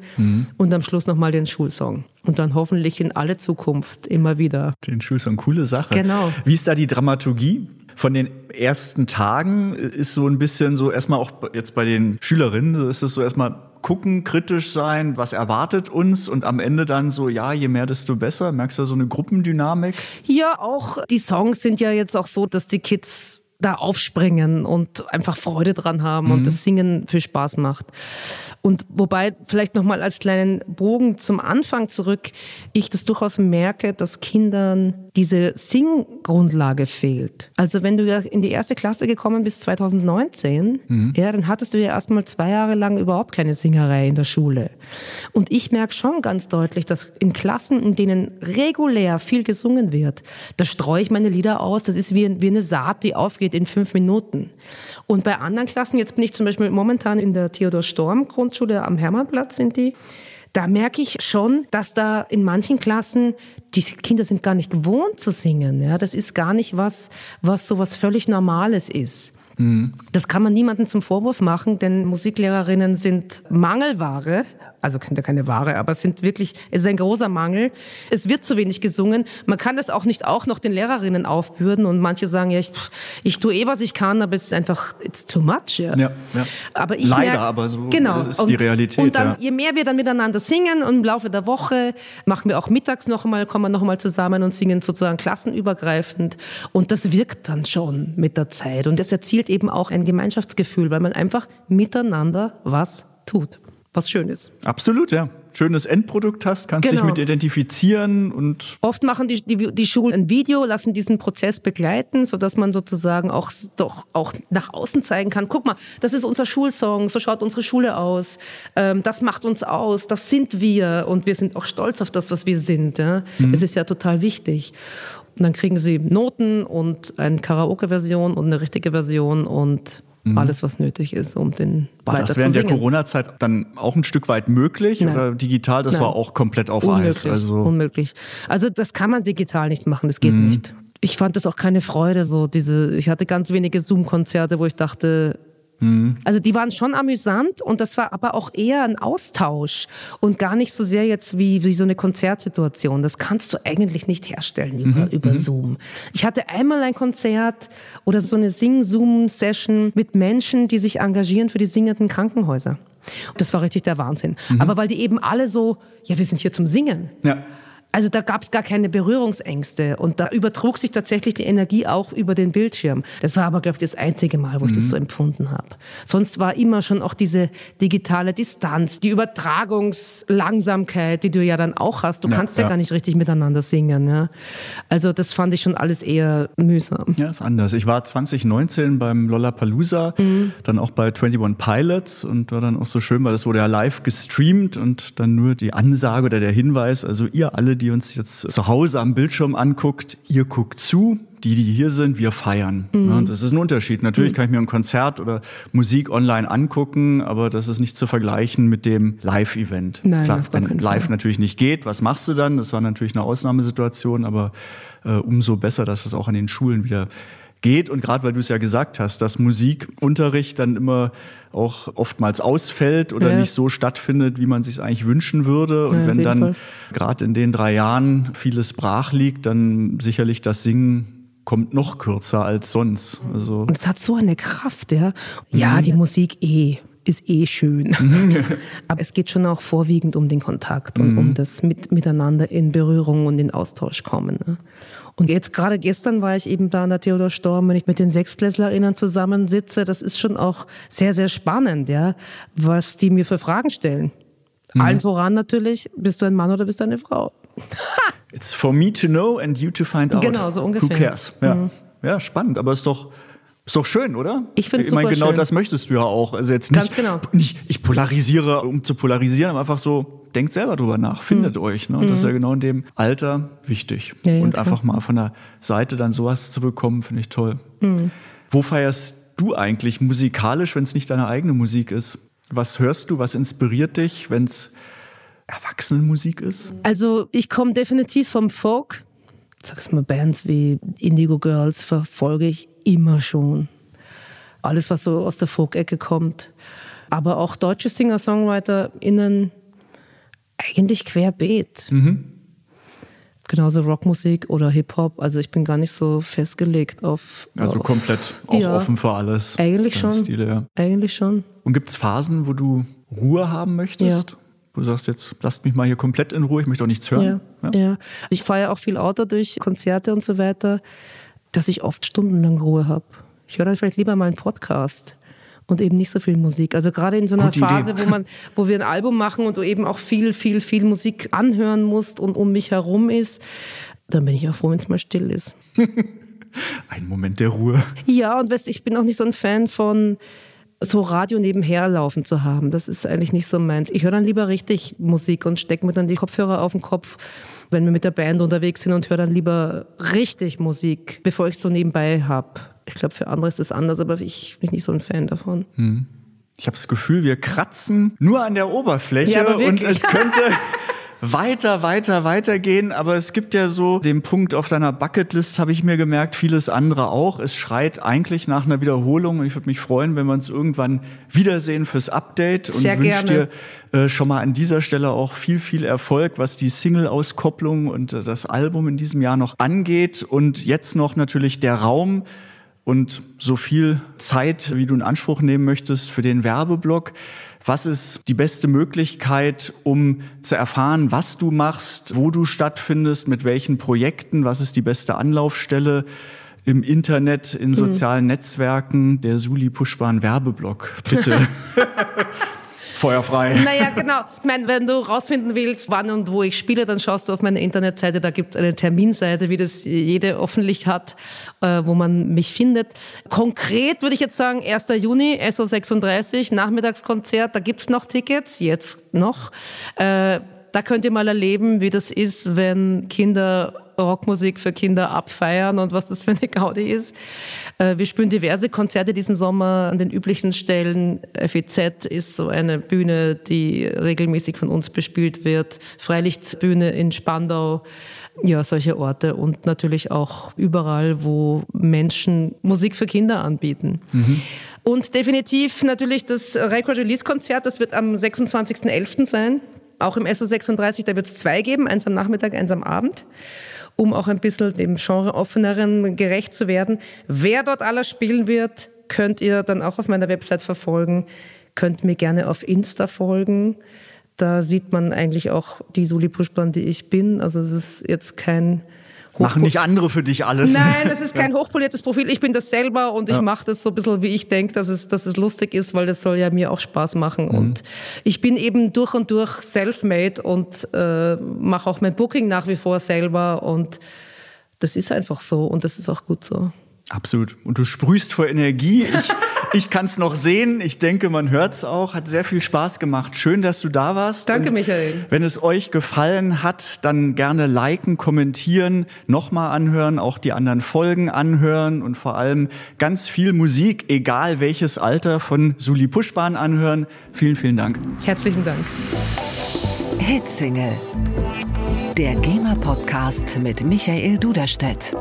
Speaker 1: Und am Schluss noch mal den Schulsong. Und dann hoffentlich in alle Zukunft immer wieder.
Speaker 3: Den Schulsong, coole Sache.
Speaker 1: Genau.
Speaker 3: Wie ist da die Dramaturgie? Von den ersten Tagen ist so ein bisschen so erstmal auch jetzt bei den Schülerinnen, ist es so erstmal gucken, kritisch sein, was erwartet uns und am Ende dann so, ja, je mehr, desto besser. Merkst du so eine Gruppendynamik?
Speaker 1: Ja, auch die Songs sind ja jetzt auch so, dass die Kids da aufspringen und einfach Freude dran haben und das Singen viel Spaß macht. Und wobei vielleicht noch mal als kleinen Bogen zum Anfang zurück, ich das durchaus merke, dass Kindern diese Singgrundlage fehlt. Also wenn du ja in die erste Klasse gekommen bist 2019, ja, dann hattest du ja erstmal zwei Jahre lang überhaupt keine Singerei in der Schule. Und ich merke schon ganz deutlich, dass in Klassen, in denen regulär viel gesungen wird, da streue ich meine Lieder aus. Das ist wie, wie eine Saat, die aufgeht in fünf Minuten. Und bei anderen Klassen, jetzt bin ich zum Beispiel momentan in der Theodor Storm Grundschule am Hermannplatz sind die. Da merke ich schon, dass da in manchen Klassen die Kinder sind gar nicht gewohnt zu singen. Ja, das ist gar nicht was, was so was völlig Normales ist. Das kann man niemandem zum Vorwurf machen, denn Musiklehrerinnen sind Mangelware. Also keine keine Ware, aber es sind wirklich, es ist ein großer Mangel. Es wird zu wenig gesungen. Man kann das auch nicht auch noch den Lehrerinnen aufbürden und manche sagen, ja, ich, ich tue eh, was ich kann, aber es ist einfach, it's too much. Ja.
Speaker 3: Ja, ja.
Speaker 1: Aber ich
Speaker 3: Leider,
Speaker 1: merk-
Speaker 3: aber so
Speaker 1: genau.
Speaker 3: ist die
Speaker 1: Und-
Speaker 3: Realität,
Speaker 1: Und dann,
Speaker 3: ja.
Speaker 1: je mehr wir dann miteinander singen und im Laufe der Woche machen wir auch mittags noch einmal, kommen wir noch einmal zusammen und singen sozusagen klassenübergreifend. Und das wirkt dann schon mit der Zeit. Und das erzielt eben auch ein Gemeinschaftsgefühl, weil man einfach miteinander was tut. Was schön ist.
Speaker 3: Absolut, ja. Schönes Endprodukt hast, kannst dich
Speaker 1: Genau.
Speaker 3: mit identifizieren und
Speaker 1: Oft machen die, die, die Schulen ein Video, lassen diesen Prozess begleiten, sodass man sozusagen auch, doch auch nach außen zeigen kann. Guck mal, das ist unser Schulsong, so schaut unsere Schule aus. Ähm, das macht uns aus, das sind wir und wir sind auch stolz auf das, was wir sind. Ja? Es ist ja total wichtig. Und dann kriegen sie Noten und eine Karaoke-Version und eine richtige Version und alles, was nötig ist, um den
Speaker 3: war
Speaker 1: weiter
Speaker 3: das während der. Corona-Zeit dann auch ein Stück weit möglich
Speaker 1: Nein.
Speaker 3: oder digital? Das
Speaker 1: Nein.
Speaker 3: war auch komplett auf
Speaker 1: Unmöglich,
Speaker 3: Eis. Also
Speaker 1: unmöglich. Also das kann man digital nicht machen, das geht
Speaker 3: Mhm.
Speaker 1: nicht. Ich fand das auch keine Freude, so diese, ich hatte ganz wenige Zoom-Konzerte, wo ich dachte,
Speaker 3: Mhm.
Speaker 1: also die waren schon amüsant und das war aber auch eher ein Austausch und gar nicht so sehr jetzt wie, wie so eine Konzertsituation. Das kannst du eigentlich nicht herstellen über,
Speaker 3: Mhm.
Speaker 1: über Zoom. Ich hatte einmal ein Konzert oder so eine Sing-Zoom-Session mit Menschen, die sich engagieren für die singenden Krankenhäuser. Das war richtig der Wahnsinn.
Speaker 3: Mhm.
Speaker 1: Aber weil die eben alle so, ja, wir sind hier zum Singen.
Speaker 3: ja.
Speaker 1: Also da gab es gar keine Berührungsängste und da übertrug sich tatsächlich die Energie auch über den Bildschirm. Das war aber, glaube ich, das einzige Mal, wo ich
Speaker 3: Mhm.
Speaker 1: das so empfunden habe. Sonst war immer schon auch diese digitale Distanz, die Übertragungslangsamkeit, die du ja dann auch hast. Du
Speaker 3: Ja,
Speaker 1: kannst ja,
Speaker 3: ja.
Speaker 1: gar nicht richtig miteinander singen. Ja? Also das fand ich schon alles eher mühsam.
Speaker 3: Ja, ist anders. Ich war 2019 beim Lollapalooza,
Speaker 1: Mhm.
Speaker 3: dann auch bei 21 Pilots und war dann auch so schön, weil das wurde ja live gestreamt und dann nur die Ansage oder der Hinweis, also ihr alle, die uns jetzt zu Hause am Bildschirm anguckt, ihr guckt zu, die, die hier sind, wir feiern.
Speaker 1: Mhm.
Speaker 3: Ja, und das ist ein Unterschied. Natürlich kann ich mir ein Konzert oder Musik online angucken, aber das ist nicht zu vergleichen mit dem Live-Event. Klar, wenn live
Speaker 1: Fall.
Speaker 3: natürlich nicht geht, was machst du dann? Das war natürlich eine Ausnahmesituation, aber äh, umso besser, dass es auch an den Schulen wieder geht. Und gerade weil du es ja gesagt hast, dass Musikunterricht dann immer auch oftmals ausfällt oder
Speaker 1: Ja.
Speaker 3: nicht so stattfindet, wie man sich eigentlich wünschen würde. Und
Speaker 1: Ja,
Speaker 3: wenn dann gerade in den drei Jahren vieles brach liegt, dann sicherlich das Singen kommt noch kürzer als sonst. Also
Speaker 1: Und es hat so eine Kraft, ja. Ja, die Musik eh ist eh schön. Aber es geht schon auch vorwiegend um den Kontakt und um das mit, Miteinander in Berührung und in Austausch kommen. Ne? Und jetzt gerade gestern war ich eben da an der Theodor Storm, wenn ich mit den SechsklässlerInnen zusammensitze, das ist schon auch sehr, sehr spannend, ja, was die mir für Fragen stellen. Allen voran natürlich, bist du ein Mann oder bist du eine Frau?
Speaker 3: It's for me to know and you to find out.
Speaker 1: Genau, so ungefähr. Mhm.
Speaker 3: Who cares? Ja, ja spannend, aber ist doch ist doch schön, oder?
Speaker 1: Ich find's
Speaker 3: Ich meine, genau
Speaker 1: schön.
Speaker 3: das möchtest du ja auch. Also jetzt nicht,
Speaker 1: Ganz genau.
Speaker 3: nicht ich polarisiere, um zu polarisieren, aber einfach so, denkt selber drüber nach, findet euch. Ne? Und das ist ja genau in dem Alter wichtig.
Speaker 1: Mhm. Ja, ja,
Speaker 3: Und
Speaker 1: klar.
Speaker 3: einfach mal von der Seite dann sowas zu bekommen, finde ich toll.
Speaker 1: Mhm.
Speaker 3: Wo feierst du eigentlich musikalisch, wenn es nicht deine eigene Musik ist? Was hörst du? Was inspiriert dich, wenn es Erwachsenenmusik ist?
Speaker 1: Also ich komme definitiv vom Folk. Sag's mal, Bands wie Indigo Girls verfolge ich immer schon. Alles, was so aus der Folk-Ecke kommt. Aber auch deutsche Singer-SongwriterInnen eigentlich querbeet. Genauso Rockmusik oder Hip-Hop. Also ich bin gar nicht so festgelegt auf...
Speaker 3: Also
Speaker 1: auf,
Speaker 3: komplett auch
Speaker 1: Ja.
Speaker 3: offen für alles.
Speaker 1: Eigentlich schon.
Speaker 3: Stile, ja.
Speaker 1: Eigentlich schon.
Speaker 3: Und gibt es Phasen, wo du Ruhe haben möchtest? Wo du sagst, jetzt lasst mich mal hier komplett in Ruhe, ich möchte auch nichts hören.
Speaker 1: Ja, ja. Ich fahre ja auch viel Auto durch Konzerte und so weiter, dass ich oft stundenlang Ruhe habe. Ich höre dann vielleicht lieber mal einen Podcast und eben nicht so viel Musik. Also gerade in so einer
Speaker 3: Gute Idee.
Speaker 1: Phase, wo man, wo wir ein Album machen und du eben auch viel, viel, viel Musik anhören musst und um mich herum ist, dann bin ich auch froh, wenn es mal still ist.
Speaker 3: Ein Moment der Ruhe.
Speaker 1: Ja, und weißt, ich bin auch nicht so ein Fan von so Radio nebenher laufen zu haben. Das ist eigentlich nicht so meins. Ich höre dann lieber richtig Musik und stecke mir dann die Kopfhörer auf den Kopf, wenn wir mit der Band unterwegs sind und höre dann lieber richtig Musik, bevor ich so nebenbei habe. Ich glaube, für andere ist das anders, aber ich bin nicht so ein Fan davon.
Speaker 3: Ich habe das Gefühl, wir kratzen nur an der Oberfläche
Speaker 1: Ja,
Speaker 3: und es könnte weiter, weiter, weiter gehen. Aber es gibt ja so den Punkt auf deiner Bucketlist, habe ich mir gemerkt, vieles andere auch. Es schreit eigentlich nach einer Wiederholung und ich würde mich freuen, wenn wir uns irgendwann wiedersehen fürs Update und wünsche dir äh, schon mal an dieser Stelle auch viel, viel Erfolg, was die Single-Auskopplung und äh, das Album in diesem Jahr noch angeht. Und jetzt noch natürlich der Raum und so viel Zeit, wie du in Anspruch nehmen möchtest für den Werbeblock. Was ist die beste Möglichkeit, um zu erfahren, was du machst, wo du stattfindest, mit welchen Projekten? Was ist die beste Anlaufstelle im Internet, in sozialen Netzwerken? Der Suli Puschbahn Werbeblock, bitte. Feuerfrei.
Speaker 1: Naja, genau. Ich meine, wenn du rausfinden willst, wann und wo ich spiele, dann schaust du auf meine Internetseite. Da gibt es eine Terminseite, wie das jede hoffentlich hat, äh, wo man mich findet. Konkret würde ich jetzt sagen, 1. Juni, SO36, Nachmittagskonzert. Da gibt's noch Tickets, jetzt noch. Da könnt ihr mal erleben, wie das ist, wenn Kinder Rockmusik für Kinder abfeiern und was das für eine Gaudi ist. Äh, Wir spielen diverse Konzerte diesen Sommer an den üblichen Stellen. FEZ ist so eine Bühne, die regelmäßig von uns bespielt wird. Freilichtbühne in Spandau. Ja, solche Orte und natürlich auch überall, wo Menschen Musik für Kinder anbieten. Und definitiv natürlich das Record Release Konzert, das wird am 26.11. sein. Auch im SO36, da wird es zwei geben, eins am Nachmittag, eins am Abend, um auch ein bisschen dem Genre offeneren gerecht zu werden. Wer dort alles spielen wird, könnt ihr dann auch auf meiner Website verfolgen. Könnt mir gerne auf Insta folgen. Da sieht man eigentlich auch die Suli Pushbahn, die ich bin. Also es ist jetzt kein
Speaker 3: Machen nicht andere für dich alles.
Speaker 1: Nein, es ist kein hochpoliertes Profil. Ich bin das selber und ich mache das so ein bisschen, wie ich denke, dass es, dass es lustig ist, weil das soll ja mir auch Spaß machen. Und ich bin eben durch und durch self-made und äh, mache auch mein Booking nach wie vor selber. Und das ist einfach so und das ist auch gut so.
Speaker 3: Absolut. Und du sprühst vor Energie. Ich, ich kann es noch sehen. Ich denke, man hört es auch. Hat sehr viel Spaß gemacht. Schön, dass du da warst.
Speaker 1: Danke,
Speaker 3: Und
Speaker 1: Michael.
Speaker 3: Wenn es euch gefallen hat, dann gerne liken, kommentieren, nochmal anhören, auch die anderen Folgen anhören und vor allem ganz viel Musik, egal welches Alter, von Suli Puschbahn anhören. Vielen, vielen Dank.
Speaker 1: Herzlichen Dank.
Speaker 2: Hitsingle. Der GEMA-Podcast mit Michael Duderstedt.